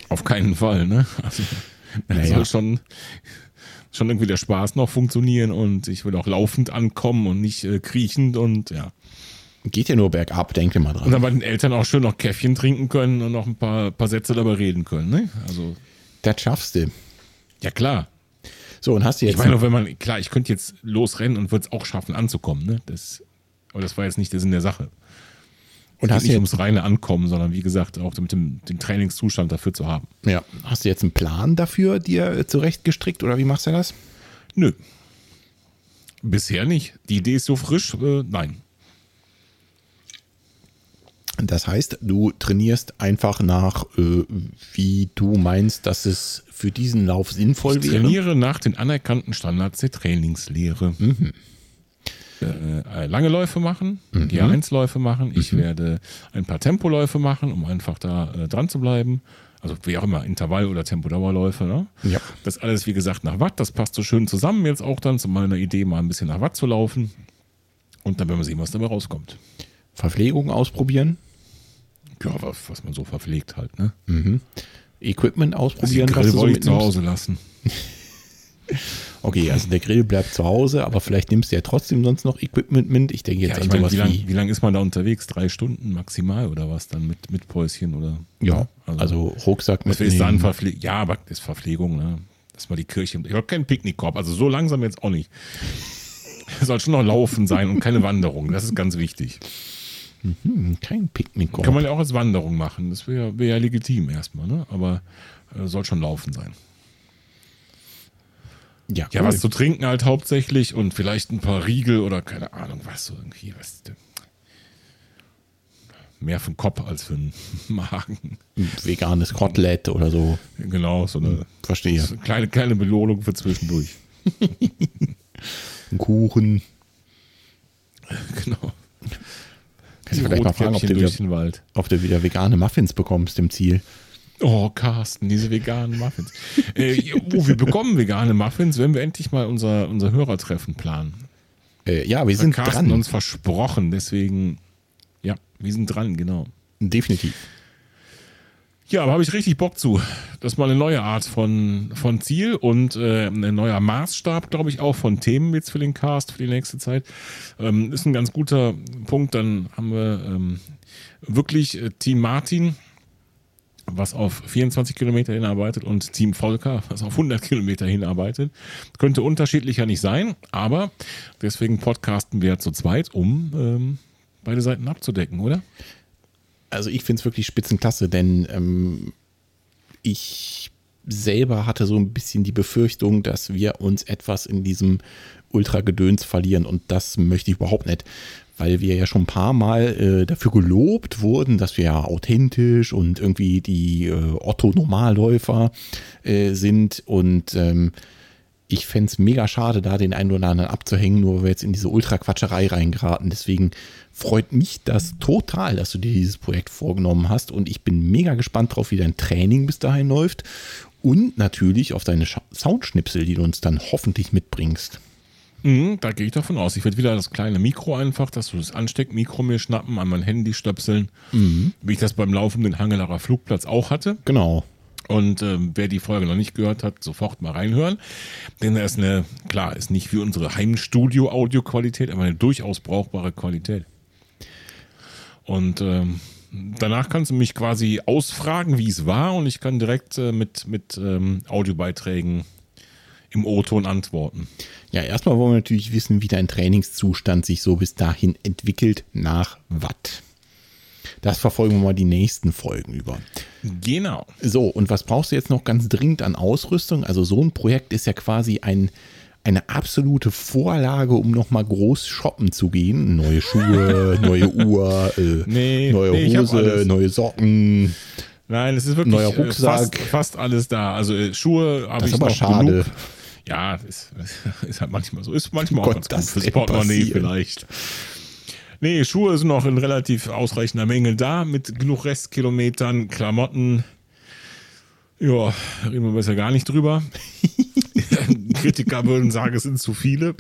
Auf keinen Fall, ne? Also, naja. soll schon, schon irgendwie der Spaß noch funktionieren und ich will auch laufend ankommen und nicht äh, kriechend und ja. Geht ja nur bergab, denke mal dran. Und dann bei den Eltern auch schön noch Käffchen trinken können und noch ein paar, paar Sätze dabei reden können, ne? Also. Das schaffst du. Ja, klar. So, und hast du jetzt. Ich meine, wenn man, klar, ich könnte jetzt losrennen und würde es auch schaffen, anzukommen, ne? Das, aber das war jetzt nicht der Sinn der Sache. Und hast nicht ums reine Ankommen, sondern wie gesagt, auch mit dem den Trainingszustand dafür zu haben. Ja. Hast du jetzt einen Plan dafür dir zurechtgestrickt oder wie machst du das? Nö. Bisher nicht. Die Idee ist so frisch, äh, nein. Das heißt, du trainierst einfach nach, äh, wie du meinst, dass es für diesen Lauf sinnvoll ich wäre. trainiere nach den anerkannten Standards der Trainingslehre. Mhm. äh, lange Läufe machen, mhm. GA1-Läufe machen. Ich mhm. werde ein paar Tempoläufe machen, um einfach da äh, dran zu bleiben. Also wie auch immer, Intervall- oder Tempodauerläufe. Ne? Ja. Das alles, wie gesagt, nach Watt. Das passt so schön zusammen jetzt auch dann zu meiner Idee, mal ein bisschen nach Watt zu laufen. Und dann werden wir sehen, was dabei rauskommt. Verpflegung ausprobieren. Ja, was, was man so verpflegt halt. Ne? Mhm. Equipment ausprobieren, also was du so ich zu Hause lassen. Okay, also der Grill bleibt zu Hause, aber vielleicht nimmst du ja trotzdem sonst noch Equipment mit. Ich denke jetzt ja, an sowas wie, lang, wie lange ist man da unterwegs? Drei Stunden maximal oder was dann mit, mit Päuschen oder? Ja, also, also Rucksack mit. Ist dann Verpfle ja, aber das ist Verpflegung, ne? Das mal die Kirche. Ich habe keinen Picknickkorb, also so langsam jetzt auch nicht. Es soll schon noch laufen sein und keine Wanderung. Das ist ganz wichtig. Mhm, kein Picknickkorb. Kann man ja auch als Wanderung machen. Das wäre wär ja legitim erstmal, ne? Aber äh, soll schon laufen sein. Ja, ja was zu trinken halt hauptsächlich und vielleicht ein paar Riegel oder keine Ahnung, was so irgendwie, was. Mehr für den Kopf als für den Magen. Ein veganes Kotelett oder so. Genau, so eine, Verstehe. So eine kleine, kleine Belohnung für zwischendurch. ein Kuchen. Genau. Kannst du vielleicht mal fragen, ob du, wieder, ob du wieder vegane Muffins bekommst im Ziel. Oh, Carsten, diese veganen Muffins. äh, wo wir bekommen vegane Muffins, wenn wir endlich mal unser, unser Hörertreffen planen. Äh, ja, wir sind Carsten dran. uns versprochen, deswegen, ja, wir sind dran, genau. Definitiv. Ja, aber habe ich richtig Bock zu. Das ist mal eine neue Art von, von Ziel und äh, ein neuer Maßstab, glaube ich, auch von Themen jetzt für den Cast für die nächste Zeit. Ähm, ist ein ganz guter Punkt. Dann haben wir ähm, wirklich äh, Team Martin, was auf 24 Kilometer hinarbeitet und Team Volker, was auf 100 Kilometer hinarbeitet. Könnte unterschiedlicher nicht sein, aber deswegen podcasten wir zu zweit, um ähm, beide Seiten abzudecken, oder? Also ich finde es wirklich spitzenklasse, denn ähm, ich selber hatte so ein bisschen die Befürchtung, dass wir uns etwas in diesem Ultra-Gedöns verlieren und das möchte ich überhaupt nicht, weil wir ja schon ein paar Mal äh, dafür gelobt wurden, dass wir ja authentisch und irgendwie die äh, Otto-Normalläufer äh, sind und ähm, ich fände es mega schade, da den einen oder anderen abzuhängen, nur weil wir jetzt in diese Ultra-Quatscherei reingeraten. Deswegen freut mich das total, dass du dir dieses Projekt vorgenommen hast und ich bin mega gespannt drauf, wie dein Training bis dahin läuft und natürlich auf deine Soundschnipsel, die du uns dann hoffentlich mitbringst. Mhm, da gehe ich davon aus. Ich werde wieder das kleine Mikro einfach, dass du das Ansteckmikro mir schnappen, an mein Handy stöpseln, mhm. wie ich das beim laufenden Hangelarer Flugplatz auch hatte. Genau. Und ähm, wer die Folge noch nicht gehört hat, sofort mal reinhören. Denn da ist eine, klar, ist nicht wie unsere Heimstudio-Audioqualität, aber eine durchaus brauchbare Qualität. Und ähm, danach kannst du mich quasi ausfragen, wie es war, und ich kann direkt äh, mit, mit ähm, Audiobeiträgen im O-Ton antworten. Ja, erstmal wollen wir natürlich wissen, wie dein Trainingszustand sich so bis dahin entwickelt nach Watt. Das verfolgen wir mal die nächsten Folgen über. Genau. So, und was brauchst du jetzt noch ganz dringend an Ausrüstung? Also so ein Projekt ist ja quasi ein, eine absolute Vorlage, um nochmal groß shoppen zu gehen. Neue Schuhe, neue Uhr, äh, nee, neue nee, Hose, neue Socken. Nein, es ist wirklich neuer äh, Rucksack. Fast, fast alles da. Also äh, Schuhe habe ich aber noch schade. genug. Ja, ist, ist halt manchmal so. Ist manchmal oh auch Gott, ganz gut fürs Portemonnaie vielleicht. Nee, Schuhe sind noch in relativ ausreichender Menge da, mit genug Restkilometern, Klamotten. Ja, reden wir besser gar nicht drüber. Kritiker würden sagen, es sind zu viele.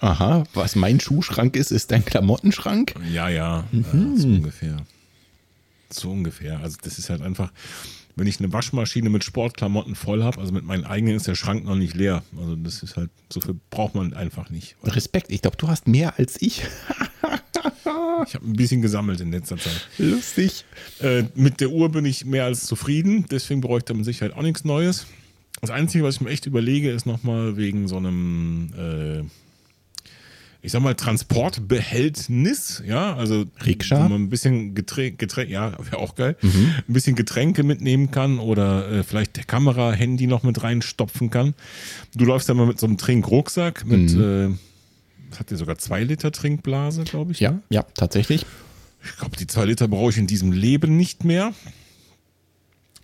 Aha, was mein Schuhschrank ist, ist dein Klamottenschrank? Ja, ja, mhm. ja so ungefähr. So ungefähr. Also das ist halt einfach, wenn ich eine Waschmaschine mit Sportklamotten voll habe, also mit meinen eigenen ist der Schrank noch nicht leer. Also das ist halt, so viel braucht man einfach nicht. Respekt, ich glaube, du hast mehr als ich. ich habe ein bisschen gesammelt in letzter Zeit. Lustig. Äh, mit der Uhr bin ich mehr als zufrieden, deswegen bräuchte man sicher halt auch nichts Neues. Das Einzige, was ich mir echt überlege, ist nochmal wegen so einem äh, ich sag mal, Transportbehältnis, ja, also Rikscha? wo man ein bisschen Getränke, Getränk, ja, wäre auch geil, mhm. ein bisschen Getränke mitnehmen kann oder äh, vielleicht der Kamera, Handy noch mit reinstopfen kann. Du läufst ja mal mit so einem Trinkrucksack mit, mhm. äh, hat der sogar zwei Liter Trinkblase, glaube ich. Ja, ne? ja, tatsächlich. Ich glaube, die zwei Liter brauche ich in diesem Leben nicht mehr.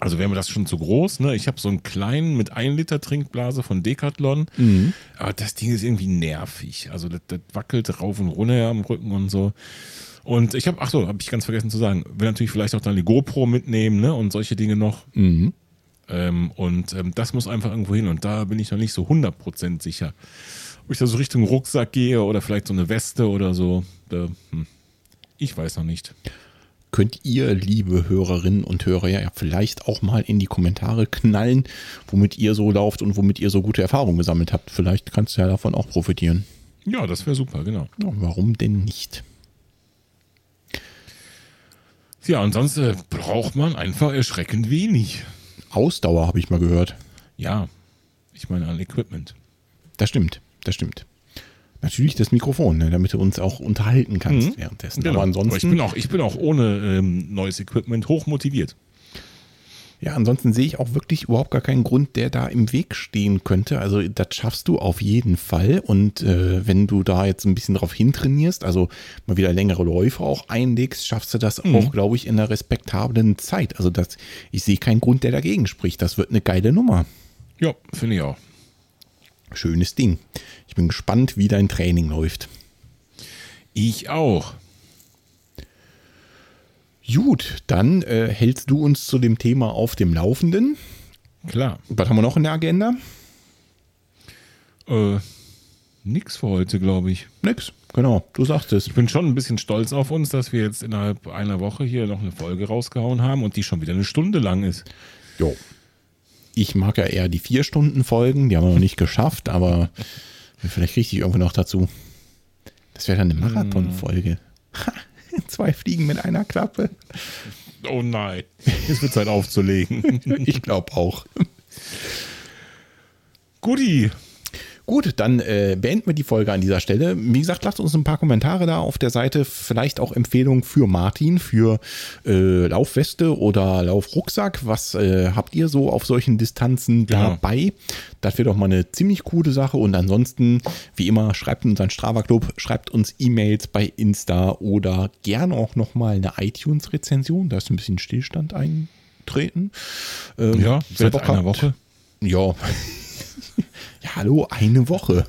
Also wäre mir das schon zu groß. Ne? Ich habe so einen kleinen mit 1 Liter Trinkblase von Decathlon. Aber das Ding ist irgendwie nervig. Also das, das wackelt rauf und runter am Rücken und so. Und ich habe, ach so, habe ich ganz vergessen zu sagen, will natürlich vielleicht auch dann die GoPro mitnehmen ne? und solche Dinge noch. Ähm, und ähm, das muss einfach irgendwo hin. Und da bin ich noch nicht so 100% sicher. Ob ich da so Richtung Rucksack gehe oder vielleicht so eine Weste oder so. Da, hm. Ich weiß noch nicht. Könnt ihr, liebe Hörerinnen und Hörer, ja vielleicht auch mal in die Kommentare knallen, womit ihr so lauft und womit ihr so gute Erfahrungen gesammelt habt. Vielleicht kannst du ja davon auch profitieren. Ja, das wäre super, genau. Ja, warum denn nicht? Ja, und sonst äh, braucht man einfach erschreckend wenig. Ausdauer habe ich mal gehört. Ja, ich meine an Equipment. Das stimmt, das stimmt. Natürlich das Mikrofon, ne, damit du uns auch unterhalten kannst Mhm. währenddessen. Genau. Aber Aber ich ansonsten, bin auch, ich bin auch ohne ähm, neues Equipment hoch motiviert. ja, ansonsten sehe ich auch wirklich überhaupt gar keinen Grund, der da im Weg stehen könnte. Also das schaffst du auf jeden Fall. Und äh, wenn du da jetzt ein bisschen drauf hintrainierst, also mal wieder längere Läufe auch einlegst, schaffst du das auch, glaube ich, in einer respektablen Zeit. Also das, ich sehe keinen Grund, der dagegen spricht. Das wird eine geile Nummer. Ja, finde ich auch. Schönes Ding. Ich bin gespannt, wie dein Training läuft. Ich auch. Gut, dann äh, hältst du uns zu dem Thema auf dem Laufenden. Klar. Was haben wir noch in der Agenda? Äh, nix für heute, glaube ich. Nix. Genau, du sagst es. Ich bin schon ein bisschen stolz auf uns, dass wir jetzt innerhalb einer Woche hier noch eine Folge rausgehauen haben und die schon wieder eine Stunde lang ist. Jo. Ich mag ja eher die vier Stunden Folgen, die haben wir noch nicht geschafft, aber vielleicht kriege ich irgendwo noch dazu. Das wäre dann eine Marathon-Folge. Ha, Zwei Fliegen mit einer Klappe. Oh nein. Jetzt wird Zeit aufzulegen. Ich glaube auch. Guti. Gut, dann äh, beenden wir die Folge an dieser Stelle. Wie gesagt, lasst uns ein paar Kommentare da auf der Seite. Vielleicht auch Empfehlungen für Martin, für äh, Laufweste oder Laufrucksack. Was äh, habt ihr so auf solchen Distanzen Genau. dabei? Das wäre doch mal eine ziemlich coole Sache. Und ansonsten, wie immer, schreibt in unseren Strava Club, schreibt uns E-Mails bei Insta oder gerne auch nochmal eine iTunes-Rezension. Da ist ein bisschen Stillstand eintreten. Ähm, Ja, seit einer Woche. ja. ja, hallo, eine Woche.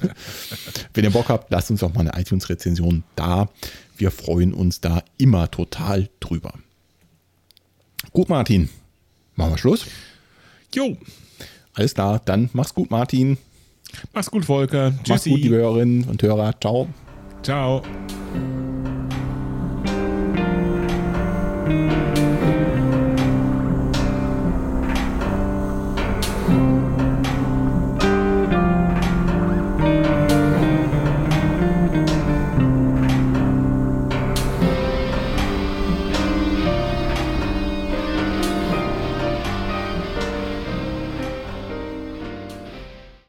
Wenn ihr Bock habt, lasst uns doch mal eine iTunes-Rezension da. Wir freuen uns da immer total drüber. Gut, Martin. Machen wir Schluss. Jo. Alles klar, dann mach's gut, Martin. Mach's gut, Volker. Mach's gut, Tschüssi. liebe Hörerinnen und Hörer. Ciao. Ciao.